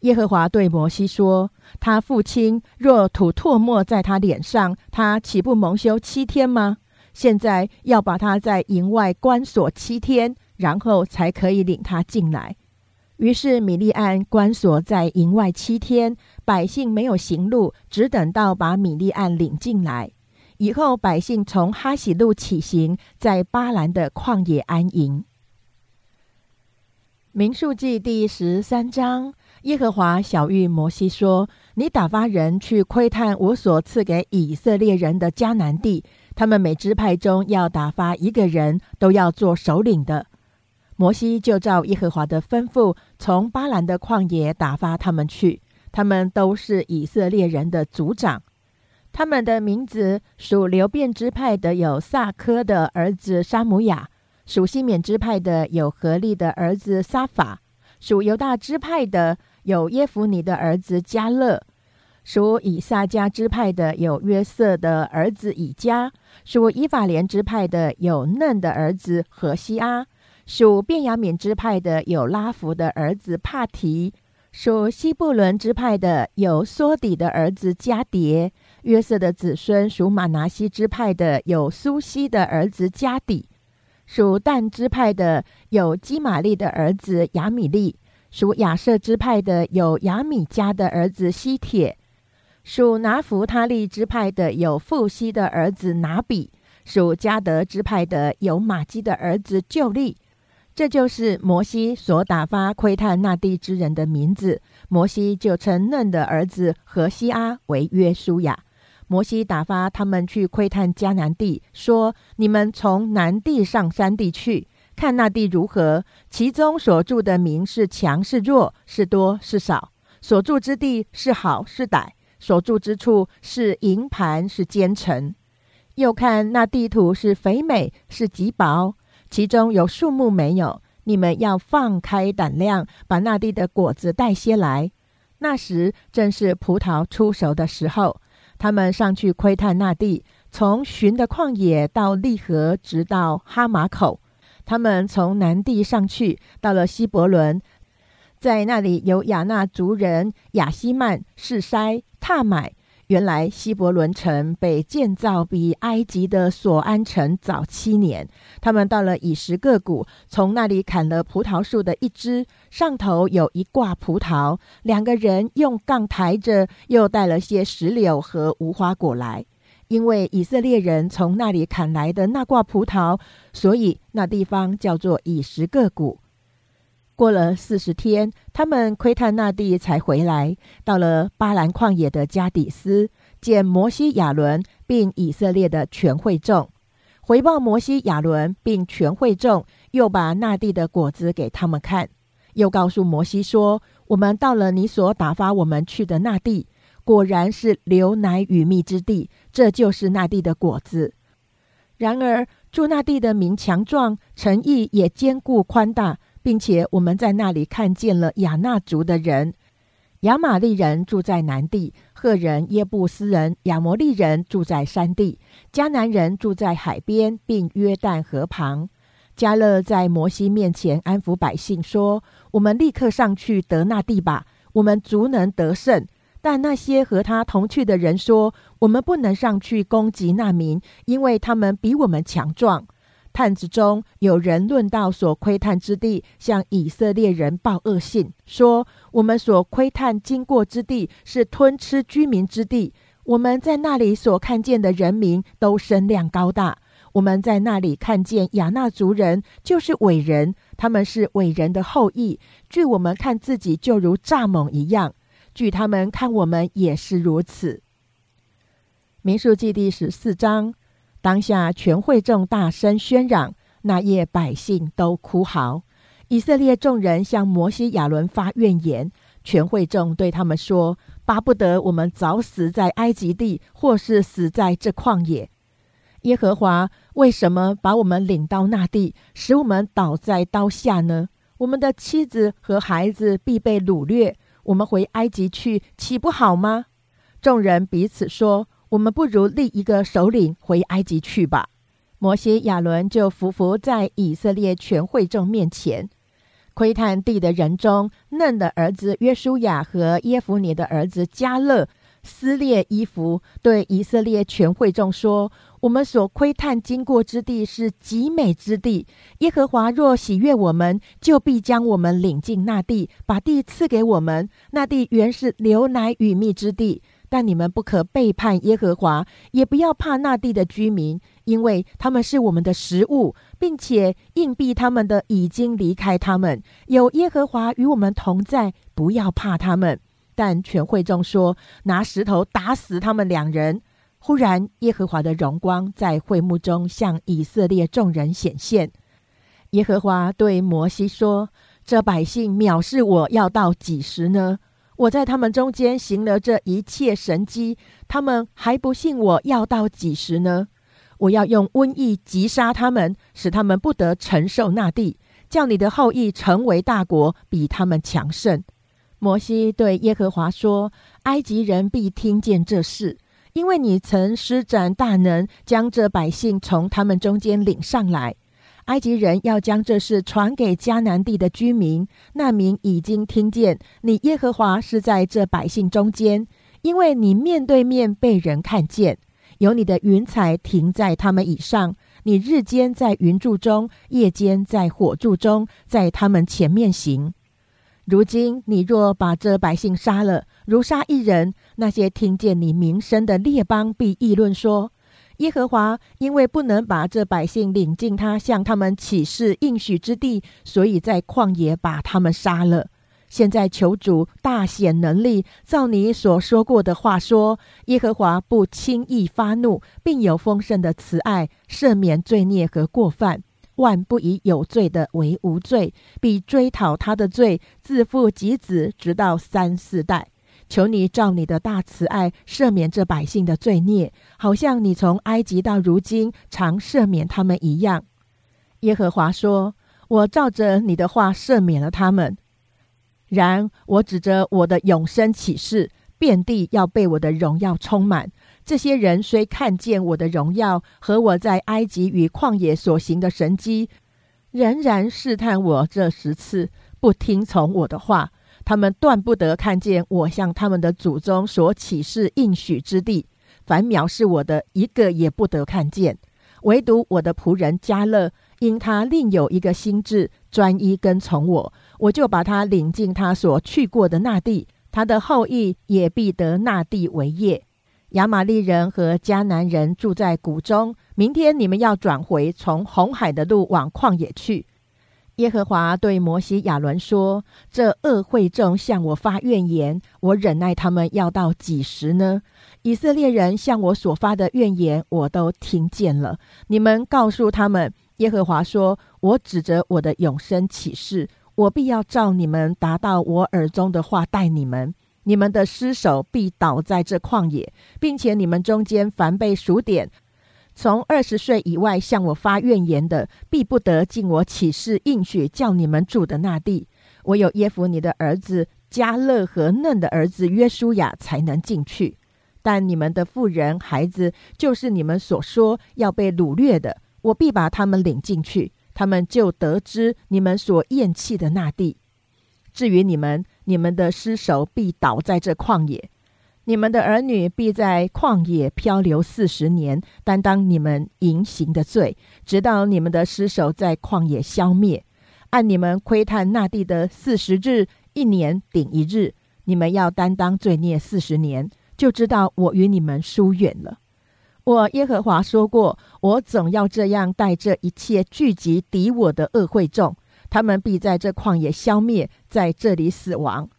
耶和华对摩西说：“他父亲若吐唾沫在他脸上，他岂不蒙羞七天吗？现在要把他在营外关锁七天，然后才可以领他进来。”于是米利安关锁在营外七天，百姓没有行路，只等到把米利安领进来。以后，百姓从哈喜路起行，在巴兰的旷野安营。民数记第十三章，耶和华小谕摩西说：“你打发人去窥探我所赐给以色列人的迦南地，他们每支派中要打发一个人，都要做首领的。”摩西就照耶和华的吩咐，从巴兰的旷野打发他们去，他们都是以色列人的族长。他们的名字属流变支派的有萨科的儿子沙姆雅，属西缅支派的有何利的儿子撒法，属犹大支派的有耶夫尼的儿子加勒，属以撒加支派的有约瑟的儿子以加，属以法莲支派的有嫩的儿子何西阿，属便雅悯支派的有拉弗的儿子帕提，属西布伦支派的有梭底的儿子加迭。约瑟的子孙属马拿西支派的有苏西的儿子加底，属但支派的有基玛利的儿子亚米利，属亚瑟支派的有亚米加的儿子西铁，属拿弗他利支派的有富西的儿子拿比，属加德支派的有马基的儿子旧利。这就是摩西所打发窥探那地之人的名字。摩西就称嫩的儿子何西阿为约书亚。摩西打发他们去窥探迦南地，说：“你们从南地上山地去，看那地如何？其中所住的民是强是弱，是多是少？所住之地是好是歹？所住之处是营盘是奸臣？又看那地土是肥美，是极薄，其中有树木没有？你们要放开胆量，把那地的果子带些来。那时正是葡萄出熟的时候，他们上去窥探那地，从寻的旷野到利河，直到哈马口。他们从南地上去，到了希伯伦，在那里有亚纳族人亚西曼、士筛、踏买。原来希伯伦城被建造比埃及的索安城早七年。他们到了以实各谷，从那里砍了葡萄树的一枝，上头有一挂葡萄。两个人用杠抬着，又带了些石榴和无花果来。因为以色列人从那里砍来的那挂葡萄，所以那地方叫做以实各谷。过了四十天，他们窥探那地，才回来。到了巴兰旷野的加底斯，见摩西、亚伦并以色列的全会众，回报摩西、亚伦并全会众，又把那地的果子给他们看，又告诉摩西说：“我们到了你所打发我们去的那地，果然是流奶与蜜之地，这就是那地的果子。然而住那地的民强壮，诚意也坚固宽大。”并且我们在那里看见了亚纳族的人，亚玛利人住在南地，赫人、耶布斯人、亚摩利人住在山地，迦南人住在海边，并约旦河旁。加勒在摩西面前安抚百姓说：“我们立刻上去得那地吧，我们足能得胜。”但那些和他同去的人说：“我们不能上去攻击那民，因为他们比我们强壮。”探子中有人论到所窥探之地，向以色列人报恶信，说：“我们所窥探经过之地是吞吃居民之地。我们在那里所看见的人民都身量高大。我们在那里看见亚纳族人，就是伟人，他们是伟人的后裔。据我们看自己，就如蚱蜢一样；据他们看我们，也是如此。”民数记第十四章。当下全会众大声喧嚷，那夜百姓都哭嚎。以色列众人向摩西、亚伦发怨言。全会众对他们说：“巴不得我们早死在埃及地，或是死在这旷野。耶和华为什么把我们领到那地，使我们倒在刀下呢？我们的妻子和孩子必被掳掠。我们回埃及去，岂不好吗？”众人彼此说。我们不如立一个首领回埃及去吧。摩西、亚伦就伏伏在以色列全会众面前。窥探地的人中，嫩的儿子约书亚和耶夫尼的儿子加勒撕裂衣服，对以色列全会众说：“我们所窥探经过之地是极美之地。耶和华若喜悦我们，就必将我们领进那地，把地赐给我们。那地原是牛奶与蜜之地。”但你们不可背叛耶和华，也不要怕那地的居民，因为他们是我们的食物，并且硬币他们的已经离开他们。有耶和华与我们同在，不要怕他们。但全会众说：“拿石头打死他们两人。”忽然，耶和华的荣光在会幕中向以色列众人显现。耶和华对摩西说：“这百姓藐视我要到几时呢？”我在他们中间行了这一切神迹，他们还不信我，要到几时呢？我要用瘟疫击杀他们，使他们不得承受那地，叫你的后裔成为大国，比他们强盛。摩西对耶和华说：“埃及人必听见这事，因为你曾施展大能，将这百姓从他们中间领上来。”埃及人要将这事传给迦南地的居民，那民已经听见你耶和华是在这百姓中间，因为你面对面被人看见，有你的云彩停在他们以上，你日间在云柱中，夜间在火柱中，在他们前面行。如今你若把这百姓杀了，如杀一人，那些听见你名声的列邦必议论说。耶和华因为不能把这百姓领进他向他们起誓应许之地，所以在旷野把他们杀了。现在求主大显能力，照你所说过的话说，耶和华不轻易发怒，并有丰盛的慈爱，赦免罪孽和过犯，万不以有罪的为无罪，必追讨他的罪，自父及子，直到三四代。求你照你的大慈爱赦免这百姓的罪孽，好像你从埃及到如今常赦免他们一样。”耶和华说：“我照着你的话赦免了他们。然我指着我的永生启示，遍地要被我的荣耀充满。这些人虽看见我的荣耀和我在埃及与旷野所行的神迹，仍然试探我这十次，不听从我的话。他们断不得看见我向他们的祖宗所启示应许之地。凡藐视我的，一个也不得看见。唯独我的仆人加勒。”因他另有一个心智，专一跟从我，我就把他领进他所去过的那地，他的后裔也必得那地为业。亚玛利人和迦南人住在谷中。明天你们要转回从红海的路往旷野去。耶和华对摩西、亚伦说：“这恶会众向我发怨言，我忍耐他们要到几时呢？以色列人向我所发的怨言，我都听见了。你们告诉他们。”耶和华说：“我指着我的永生启示，我必要照你们达到我耳中的话待你们。你们的尸首必倒在这旷野，并且你们中间凡被数点，从二十岁以外向我发怨言的，必不得进我启示应许叫你们住的那地。唯有耶夫你的儿子加勒和嫩的儿子约书亚才能进去。但你们的妇人、孩子，就是你们所说要被掳掠的。”我必把他们领进去，他们就得知你们所厌弃的那地。至于你们，你们的尸首必倒在这旷野，你们的儿女必在旷野漂流四十年，担当你们淫行的罪，直到你们的尸首在旷野消灭。按你们窥探那地的四十日，一年顶一日，你们要担当罪孽四十年，就知道我与你们疏远了。我耶和华说过，我总要这样带这一切聚集敌我的恶会众，他们必在这旷野消灭，在这里死亡。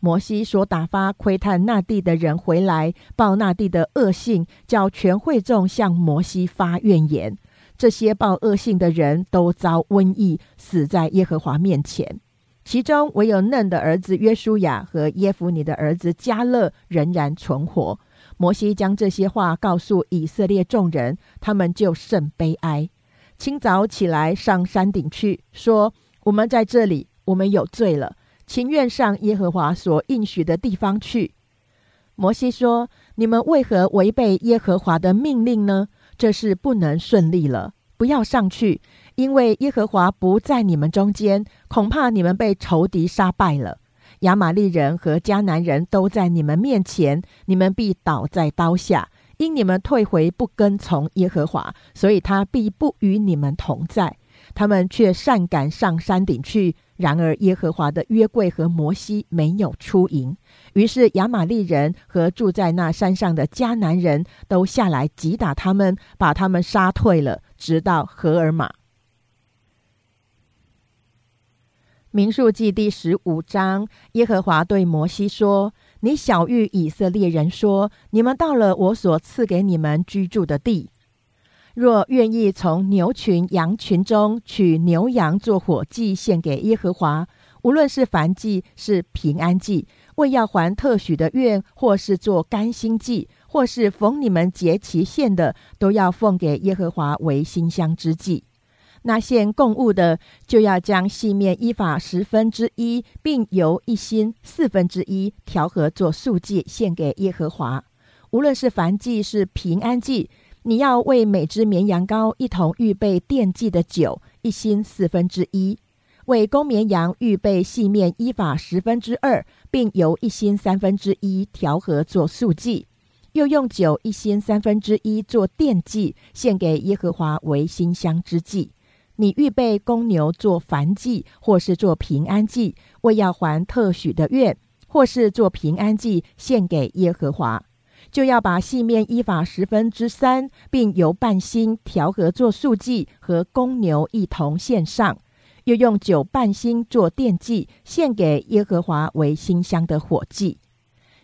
摩西所打发窥探那地的人回来，报那地的恶性，叫全会众向摩西发怨言。这些报恶性的人都遭瘟疫，死在耶和华面前。其中唯有嫩的儿子约书亚和耶夫尼的儿子加勒仍然存活。摩西将这些话告诉以色列众人，他们就甚悲哀。清早起来上山顶去，说：“我们在这里，我们有罪了，情愿上耶和华所应许的地方去。”摩西说：“你们为何违背耶和华的命令呢？这是不能顺利了，不要上去，因为耶和华不在你们中间，恐怕你们被仇敌杀败了。”亚玛利人和迦南人都在你们面前，你们必倒在刀下，因你们退回不跟从耶和华，所以他必不与你们同在。他们却擅敢上山顶去，然而耶和华的约柜和摩西没有出营。于是亚玛利人和住在那山上的迦南人都下来击打他们，把他们杀退了，直到荷尔玛。民数记第十五章，耶和华对摩西说：“你小谕以色列人说：你们到了我所赐给你们居住的地，若愿意从牛群、羊群中取牛羊做火祭献给耶和华，无论是燔祭是平安祭，为要还特许的愿，或是做甘心祭，或是逢你们节期献的，都要奉给耶和华为馨香之祭。”那献供物的，就要将细面依法十分之一，并由一心四分之一调和做素祭，献给耶和华。无论是燔祭是平安祭，你要为每只绵羊羔一同预备奠祭的酒，一心四分之一；为公绵羊预备细面依法十分之二，并由一心三分之一调和做素祭，又用酒一心三分之一做奠祭，献给耶和华为馨香之祭。你预备公牛做燔祭，或是做平安祭，为要还特许的愿，或是做平安祭献给耶和华，就要把细面依法十分之三，并由半心调和做素祭和公牛一同献上，又用酒半心做奠祭，献给耶和华为馨香的火祭。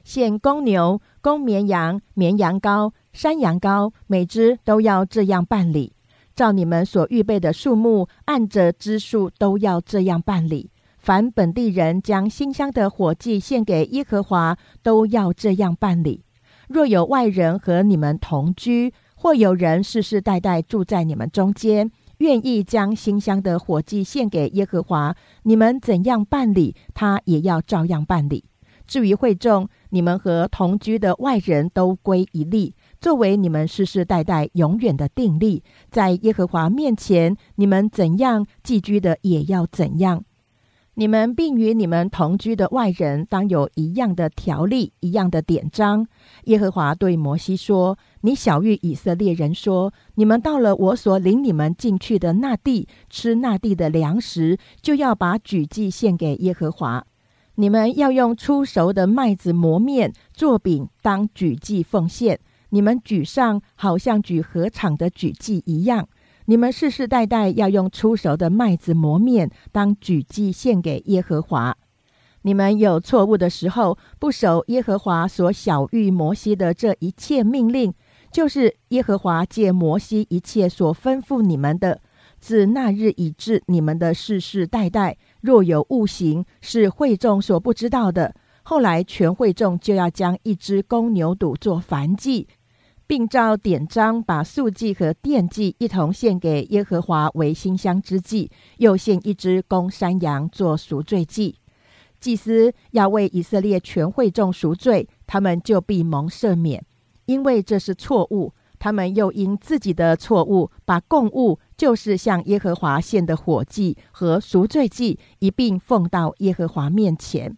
献公牛、公绵羊、绵羊羔、山羊羔，每只都要这样办理。照你们所预备的数目，按着支数都要这样办理。凡本地人将馨香的火祭献给耶和华，都要这样办理。若有外人和你们同居，或有人世世代代住在你们中间，愿意将馨香的火祭献给耶和华，你们怎样办理，他也要照样办理。至于会众，你们和同居的外人都归一例，作为你们世世代代永远的定例，在耶和华面前，你们怎样寄居的，也要怎样。你们并与你们同居的外人当有一样的条例，一样的典章。耶和华对摩西说：“你小谕以色列人说：你们到了我所领你们进去的那地，吃那地的粮食，就要把举祭献给耶和华。你们要用出熟的麦子磨面做饼，当举祭奉献。你们举上，好像举禾场的举祭一样。”你们世世代代要用出熟的麦子磨面当举祭献给耶和华。你们有错误的时候，不守耶和华所晓谕摩西的这一切命令，就是耶和华借摩西一切所吩咐你们的，自那日以至你们的世世代代，若有误行，是会众所不知道的，后来全会众就要将一只公牛犊做燔祭。并照典章，把素祭和奠祭一同献给耶和华为馨香之祭，又献一只公山羊做赎罪祭。祭司要为以色列全会众赎罪，他们就必蒙赦免，因为这是错误。他们又因自己的错误，把供物，就是向耶和华献的火祭和赎罪祭一并奉到耶和华面前。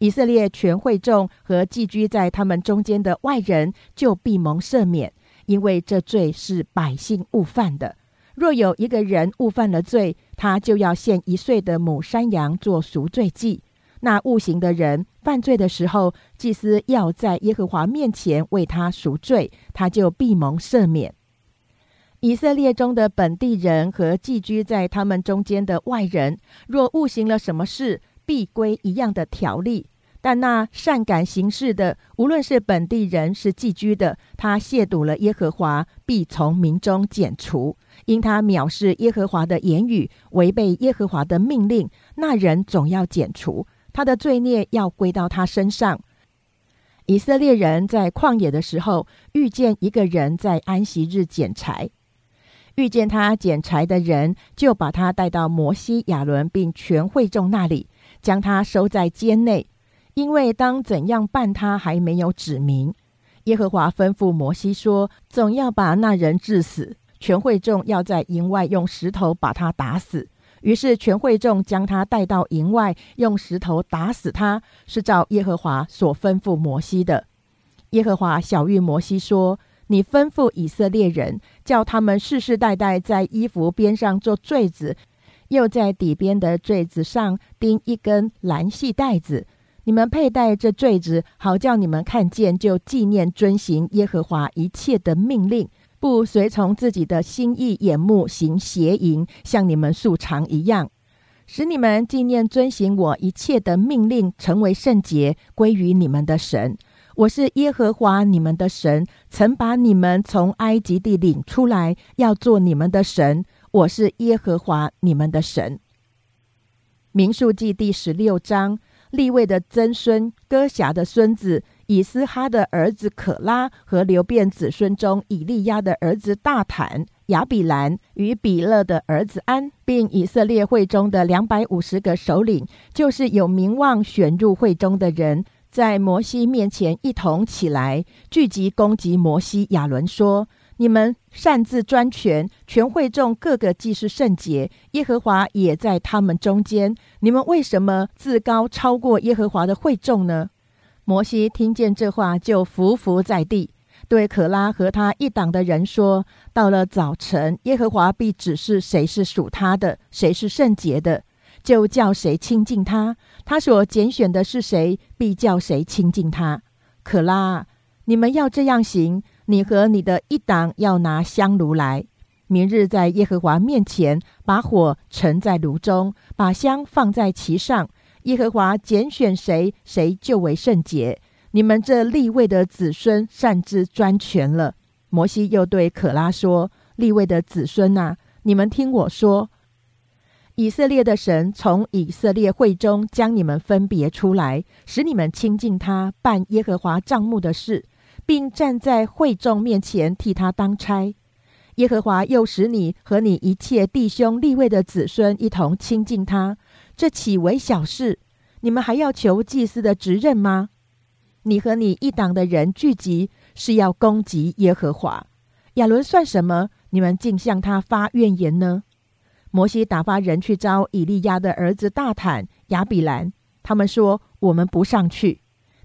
以色列全会众和寄居在他们中间的外人就必蒙赦免，因为这罪是百姓误犯的。若有一个人误犯了罪，他就要献一岁的母山羊做赎罪祭。那误行的人犯罪的时候，祭司要在耶和华面前为他赎罪，他就必蒙赦免。以色列中的本地人和寄居在他们中间的外人，若误行了什么事，必归一样的条例。但那善感行事的，无论是本地人是寄居的，他亵渎了耶和华，必从民中剪除。因他藐视耶和华的言语，违背耶和华的命令，那人总要剪除，他的罪孽要归到他身上。以色列人在旷野的时候，遇见一个人在安息日捡柴，遇见他捡柴的人，就把他带到摩西、亚伦并全会众那里，将他收在监内。因为当怎样办他还没有指明，耶和华吩咐摩西说：“总要把那人治死，全会众要在营外用石头把他打死。”于是全会众将他带到营外，用石头打死他，是照耶和华所吩咐摩西的。耶和华小谕摩西说：“你吩咐以色列人，叫他们世世代代在衣服边上做坠子，又在底边的坠子上钉一根蓝细带子。”你们佩戴这坠子，好叫你们看见，就纪念遵行耶和华一切的命令，不随从自己的心意眼目行邪淫，像你们素常一样，使你们纪念遵行我一切的命令，成为圣洁，归于你们的神。我是耶和华你们的神，曾把你们从埃及地领出来，要做你们的神。我是耶和华你们的神。民数记第十六章。立位的曾孙哥辖的孙子以斯哈的儿子可拉和流变子孙中以利亚的儿子大坦亚比兰与比勒的儿子安，并以色列会中的两百五十个首领，就是有名望选入会中的人，在摩西面前一同起来，聚集攻击摩西。亚伦说。你们擅自专权，全会众各个既是圣洁，耶和华也在他们中间。你们为什么自高超过耶和华的会众呢？摩西听见这话，就伏伏在地，对可拉和他一党的人说：“到了早晨，耶和华必指示谁是属他的，谁是圣洁的，就叫谁亲近他；他所拣选的是谁，必叫谁亲近他。可拉，你们要这样行。”你和你的一党要拿香炉来，明日在耶和华面前把火盛在炉中，把香放在其上。耶和华拣选谁，谁就为圣洁。你们这立位的子孙擅自专权了。摩西又对可拉说：“立位的子孙呐，你们听我说。”以色列的神从以色列会中将你们分别出来，使你们亲近他，办耶和华帐幕的事，并站在会众面前替他当差。耶和华又使你和你一切弟兄立位的子孙一同亲近他，这岂为小事？你们还要求祭司的职任吗？你和你一党的人聚集，是要攻击耶和华。亚伦算什么？你们竟向他发怨言呢？摩西打发人去招以利亚的儿子大坦、亚比兰，他们说：“我们不上去。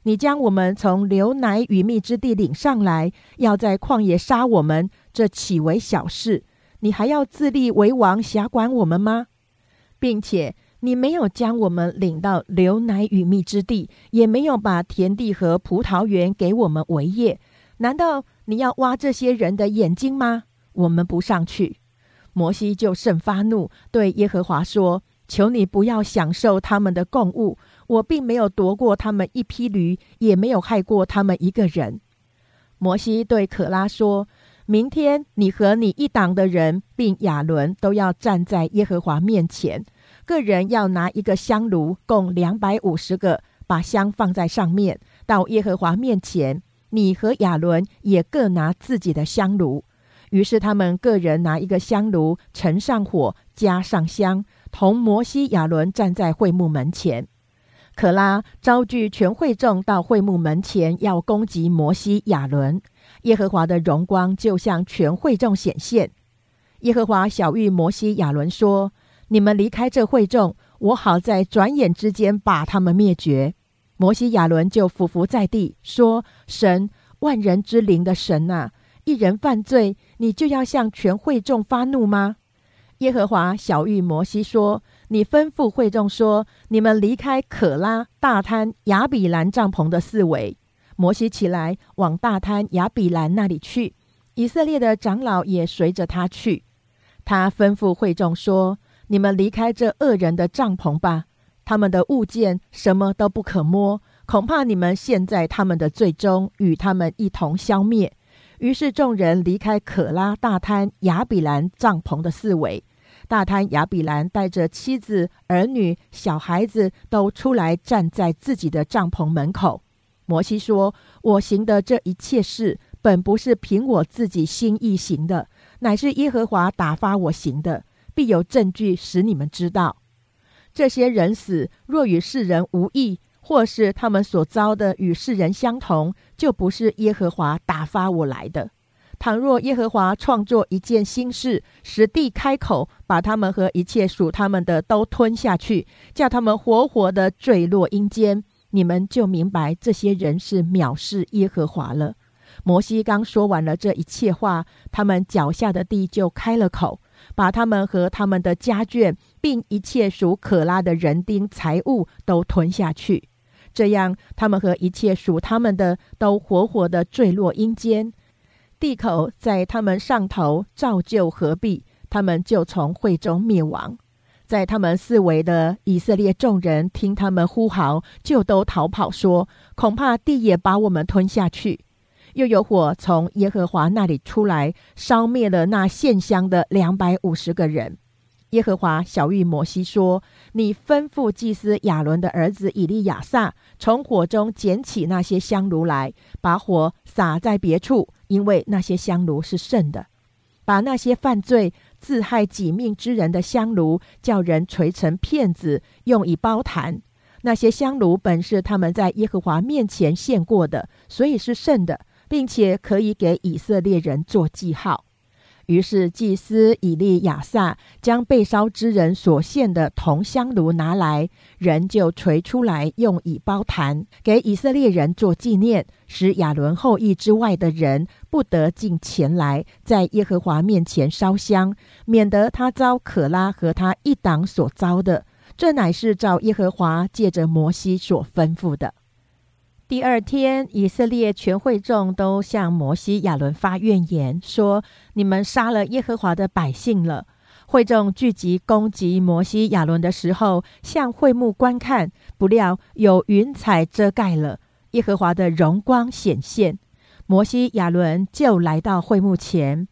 你将我们从流奶与蜜之地领上来，要在旷野杀我们，这岂为小事？你还要自立为王，辖管我们吗？并且你没有将我们领到流奶与蜜之地，也没有把田地和葡萄园给我们为业，难道你要挖这些人的眼睛吗？我们不上去。”摩西就甚发怒，对耶和华说：“求你不要享受他们的供物，我并没有夺过他们一匹驴，也没有害过他们一个人。”摩西对可拉说：“明天你和你一党的人，并亚伦都要站在耶和华面前，个人要拿一个香炉，共两百五十个，把香放在上面，到耶和华面前。你和亚伦也各拿自己的香炉。”于是他们个人拿一个香炉，盛上火，加上香，同摩西、亚伦站在会幕门前。可拉招聚全会众到会幕门前，要攻击摩西、亚伦。耶和华的荣光就向全会众显现。耶和华小谕摩西、亚伦说：“你们离开这会众，我好在转眼之间把他们灭绝。”摩西、亚伦就伏伏在地，说：“神，万人之灵的神啊！”一人犯罪，你就要向全会众发怒吗？耶和华小谕摩西说：“你吩咐会众说，你们离开可拉、大滩、亚比兰帐篷的四围。”摩西起来往大滩、亚比兰那里去，以色列的长老也随着他去。他吩咐会众说：“你们离开这恶人的帐篷吧，他们的物件什么都不可摸，恐怕你们陷在他们的罪中，与他们一同消灭。”于是众人离开可拉大滩亚比兰帐篷的四围，大滩亚比兰带着妻子、儿女、小孩子都出来站在自己的帐篷门口。摩西说：“我行的这一切事，本不是凭我自己心意行的，乃是耶和华打发我行的，必有证据使你们知道。这些人死，若与世人无异。”或是他们所遭的与世人相同，就不是耶和华打发我来的。倘若耶和华创作一件新事，实地开口，把他们和一切属他们的都吞下去，叫他们活活的坠落阴间，你们就明白这些人是藐视耶和华了。摩西刚说完了这一切话，他们脚下的地就开了口，把他们和他们的家眷，并一切属可拉的人丁财物都吞下去。这样，他们和一切属他们的都活活的坠落阴间，地口在他们上头照旧合璧，他们就从会中灭亡。在他们四围的以色列众人听他们呼号，就都逃跑，说：“恐怕地也把我们吞下去。”又有火从耶和华那里出来，烧灭了那献香的两百五十个人。耶和华小谕摩西说：“你吩咐祭司亚伦的儿子以利亚撒，从火中捡起那些香炉来，把火撒在别处，因为那些香炉是圣的。把那些犯罪自害己命之人的香炉，叫人锤成片子，用以包坛。那些香炉本是他们在耶和华面前献过的，所以是圣的，并且可以给以色列人做记号。”于是祭司以利亚撒将被烧之人所献的铜香炉拿来，人就锤出来，用以包坛，给以色列人做纪念，使亚伦后裔之外的人不得进前来，在耶和华面前烧香，免得他遭可拉和他一党所遭的。这乃是照耶和华借着摩西所吩咐的。第二天，以色列全会众都向摩西、亚伦发怨言，说：“你们杀了耶和华的百姓了。”会众聚集攻击摩西、亚伦的时候，向会幕观看，不料有云彩遮盖了，耶和华的荣光显现。摩西、亚伦就来到会幕前。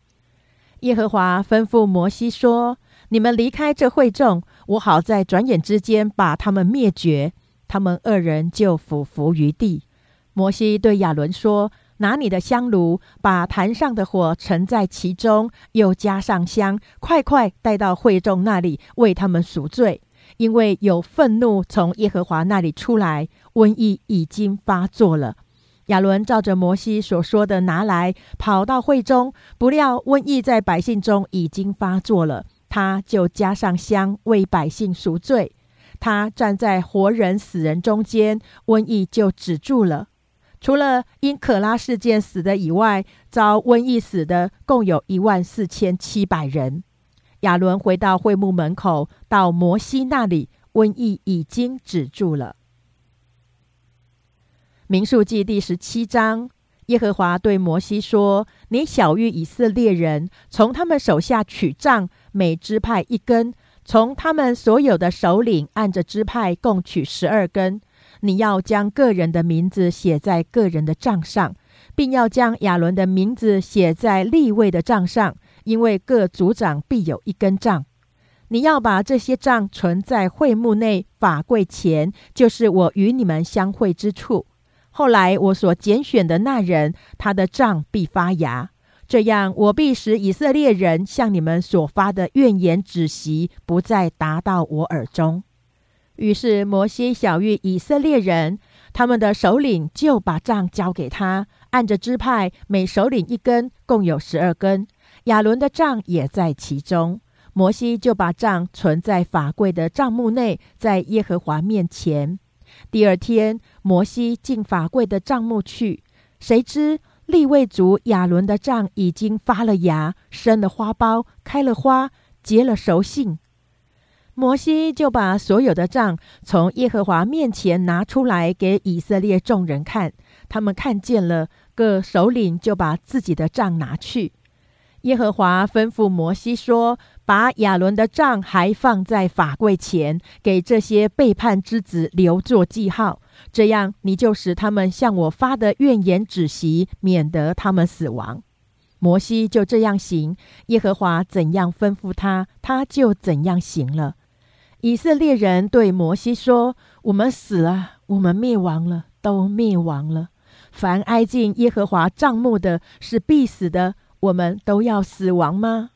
耶和华吩咐摩西说：“你们离开这会众，我好在转眼之间把他们灭绝。”他们二人就俯伏于地。摩西对亚伦说：“拿你的香炉，把坛上的火盛在其中，又加上香，快快带到会众那里，为他们赎罪。因为有愤怒从耶和华那里出来，瘟疫已经发作了。”亚伦照着摩西所说的拿来，跑到会中，不料瘟疫在百姓中已经发作了，他就加上香为百姓赎罪。他站在活人死人中间，瘟疫就止住了。除了因可拉事件死的以外，遭瘟疫死的共有一万四千七百人。亚伦回到会幕门口，到摩西那里，瘟疫已经止住了。民数记第十七章，耶和华对摩西说：“你小谕以色列人，从他们手下取杖，每支派一根。”从他们所有的首领按着支派共取十二根，你要将个人的名字写在个人的账上，并要将亚伦的名字写在立位的账上，因为各族长必有一根杖。你要把这些杖存在会幕内法柜前，就是我与你们相会之处。后来我所拣选的那人，他的杖必发芽。这样，我必使以色列人向你们所发的怨言止息，不再达到我耳中。于是摩西小谕以色列人，他们的首领就把杖交给他，按着支派，每首领一根，共有十二根。亚伦的杖也在其中。摩西就把杖存在法柜的帐幕内，在耶和华面前。第二天，摩西进法柜的帐幕去，谁知？利未族亚伦的杖已经发了芽，生了花苞，开了花，结了熟杏。摩西就把所有的杖从耶和华面前拿出来给以色列众人看，他们看见了，各首领就把自己的杖拿去。耶和华吩咐摩西说：“把亚伦的杖还放在法柜前，给这些背叛之子留作记号。这样，你就使他们向我发的怨言止息，免得他们死亡。”摩西就这样行，耶和华怎样吩咐他，他就怎样行了。以色列人对摩西说：“我们死了，我们灭亡了，都灭亡了。凡挨近耶和华帐幕的，是必死的。”我们都要死亡吗？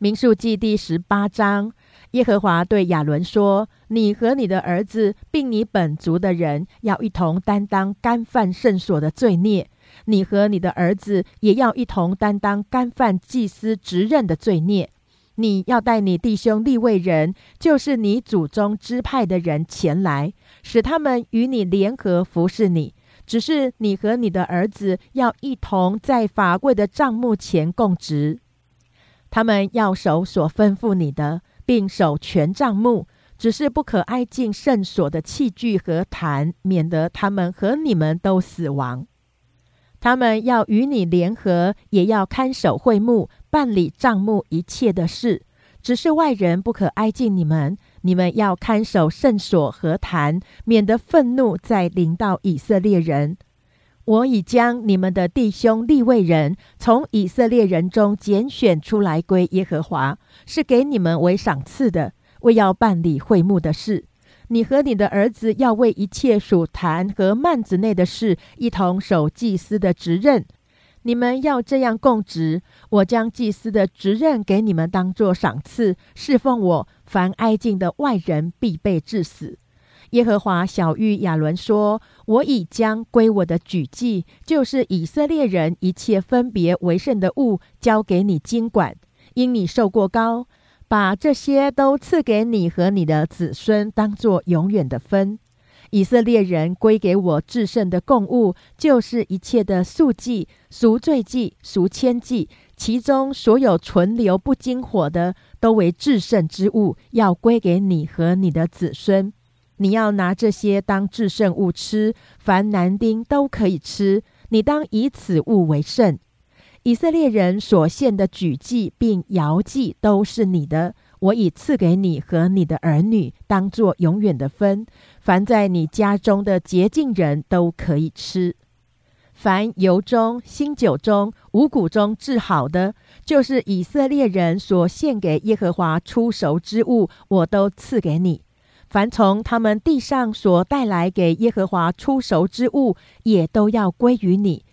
民数记第十八章，耶和华对亚伦说：“你和你的儿子，并你本族的人，要一同担当干犯圣所的罪孽；你和你的儿子也要一同担当干犯祭司职任的罪孽。你要带你弟兄立位人，就是你祖宗支派的人前来，使他们与你联合服侍你。”只是你和你的儿子要一同在法柜的帐幕前供职，他们要守所吩咐你的，并守全帐幕。只是不可挨近圣所的器具和坛，免得他们和你们都死亡。他们要与你联合，也要看守会幕，办理帐幕一切的事。只是外人不可挨近你们。你们要看守圣所和坛，免得愤怒再临到以色列人。我已将你们的弟兄立位人从以色列人中拣选出来归耶和华，是给你们为赏赐的，为要办理会幕的事。你和你的儿子要为一切属坛和幔子内的事一同守祭司的职任。你们要这样供职，我将祭司的职任给你们当作赏赐，侍奉我。凡挨近的外人必被致死。耶和华小玉亚伦说：“我已将归我的举祭，就是以色列人一切分别为圣的物，交给你经管。因你受过高，把这些都赐给你和你的子孙，当作永远的分。以色列人归给我至圣的供物，就是一切的素祭、赎罪祭、赎愆祭，其中所有存留不经火的。”都为至圣之物，要归给你和你的子孙。你要拿这些当至圣物吃，凡男丁都可以吃。你当以此物为圣。以色列人所献的举祭并摇祭都是你的，我已赐给你和你的儿女，当作永远的分。凡在你家中的洁净人都可以吃。凡油中、新酒中、五谷中制好的，就是以色列人所献给耶和华出熟之物，我都赐给你。凡从他们地上所带来给耶和华出熟之物，也都要归于你。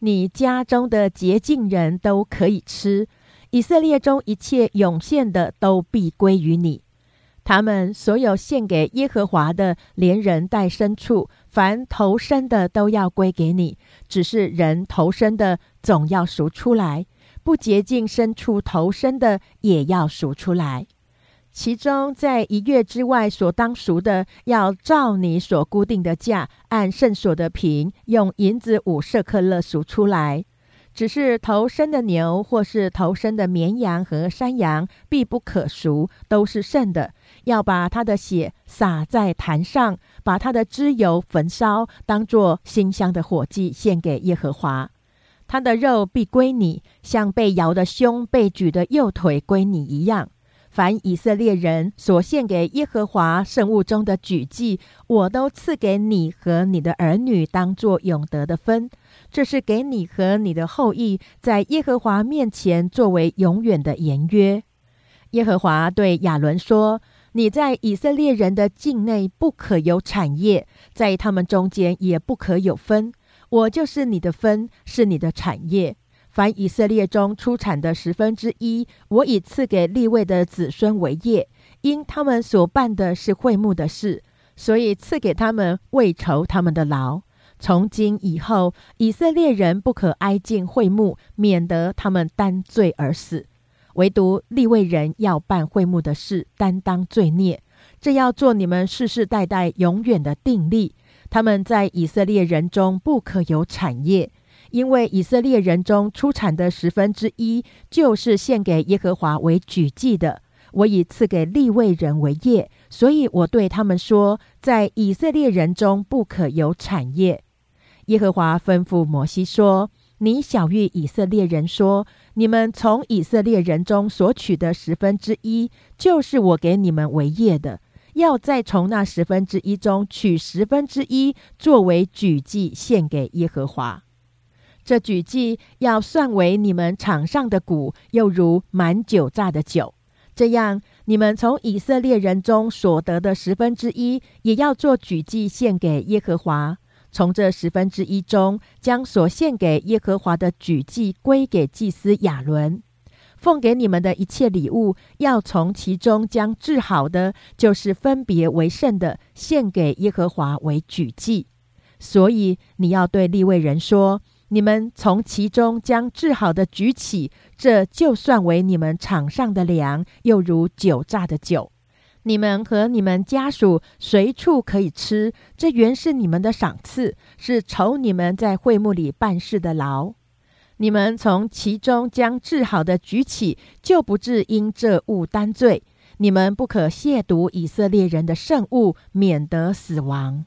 你家中的洁净人都可以吃。以色列中一切涌现的，都必归于你。他们所有献给耶和华的，连人带牲畜，凡投生的都要归给你。只是人投生的总要赎出来，不洁净牲畜投生的也要赎出来。其中在一月之外所当赎的，要照你所固定的价，按圣所的平，用银子五舍克勒赎出来。只是头生的牛，或是头生的绵羊和山羊，必不可赎，都是圣的。要把它的血洒在坛上，把它的脂油焚烧，当作馨香的火祭献给耶和华。它的肉必归你，像被摇的胸、被举的右腿归你一样。凡以色列人所献给耶和华圣物中的举祭，我都赐给你和你的儿女，当作永得的分。这是给你和你的后裔在耶和华面前作为永远的言约。耶和华对亚伦说：“你在以色列人的境内不可有产业，在他们中间也不可有分。我就是你的分，是你的产业。”凡以色列中出产的十分之一，我已赐给立位的子孙为业，因他们所办的是会幕的事，所以赐给他们为酬他们的劳。从今以后，以色列人不可挨近会幕，免得他们担罪而死。唯独立位人要办会幕的事，担当罪孽。这要做你们世世代代永远的定力。他们在以色列人中不可有产业。因为以色列人中出产的十分之一，就是献给耶和华为举祭的。我以赐给立位人为业，所以我对他们说，在以色列人中不可有产业。耶和华吩咐摩西说：“你小谕以色列人说，你们从以色列人中所取的十分之一，就是我给你们为业的，要再从那十分之一中取十分之一，作为举祭献给耶和华。”这举祭要算为你们场上的谷，又如满酒榨的酒。这样，你们从以色列人中所得的十分之一，也要做举祭献给耶和华。从这十分之一中，将所献给耶和华的举祭归给祭司亚伦。奉给你们的一切礼物，要从其中将治好的，就是分别为圣的，献给耶和华为举祭。所以，你要对立位人说。你们从其中将治好的举起，这就算为你们场上的粮，又如酒榨的酒。你们和你们家属随处可以吃，这原是你们的赏赐，是酬你们在会幕里办事的劳。你们从其中将治好的举起，就不致因这物担罪。你们不可亵渎以色列人的圣物，免得死亡。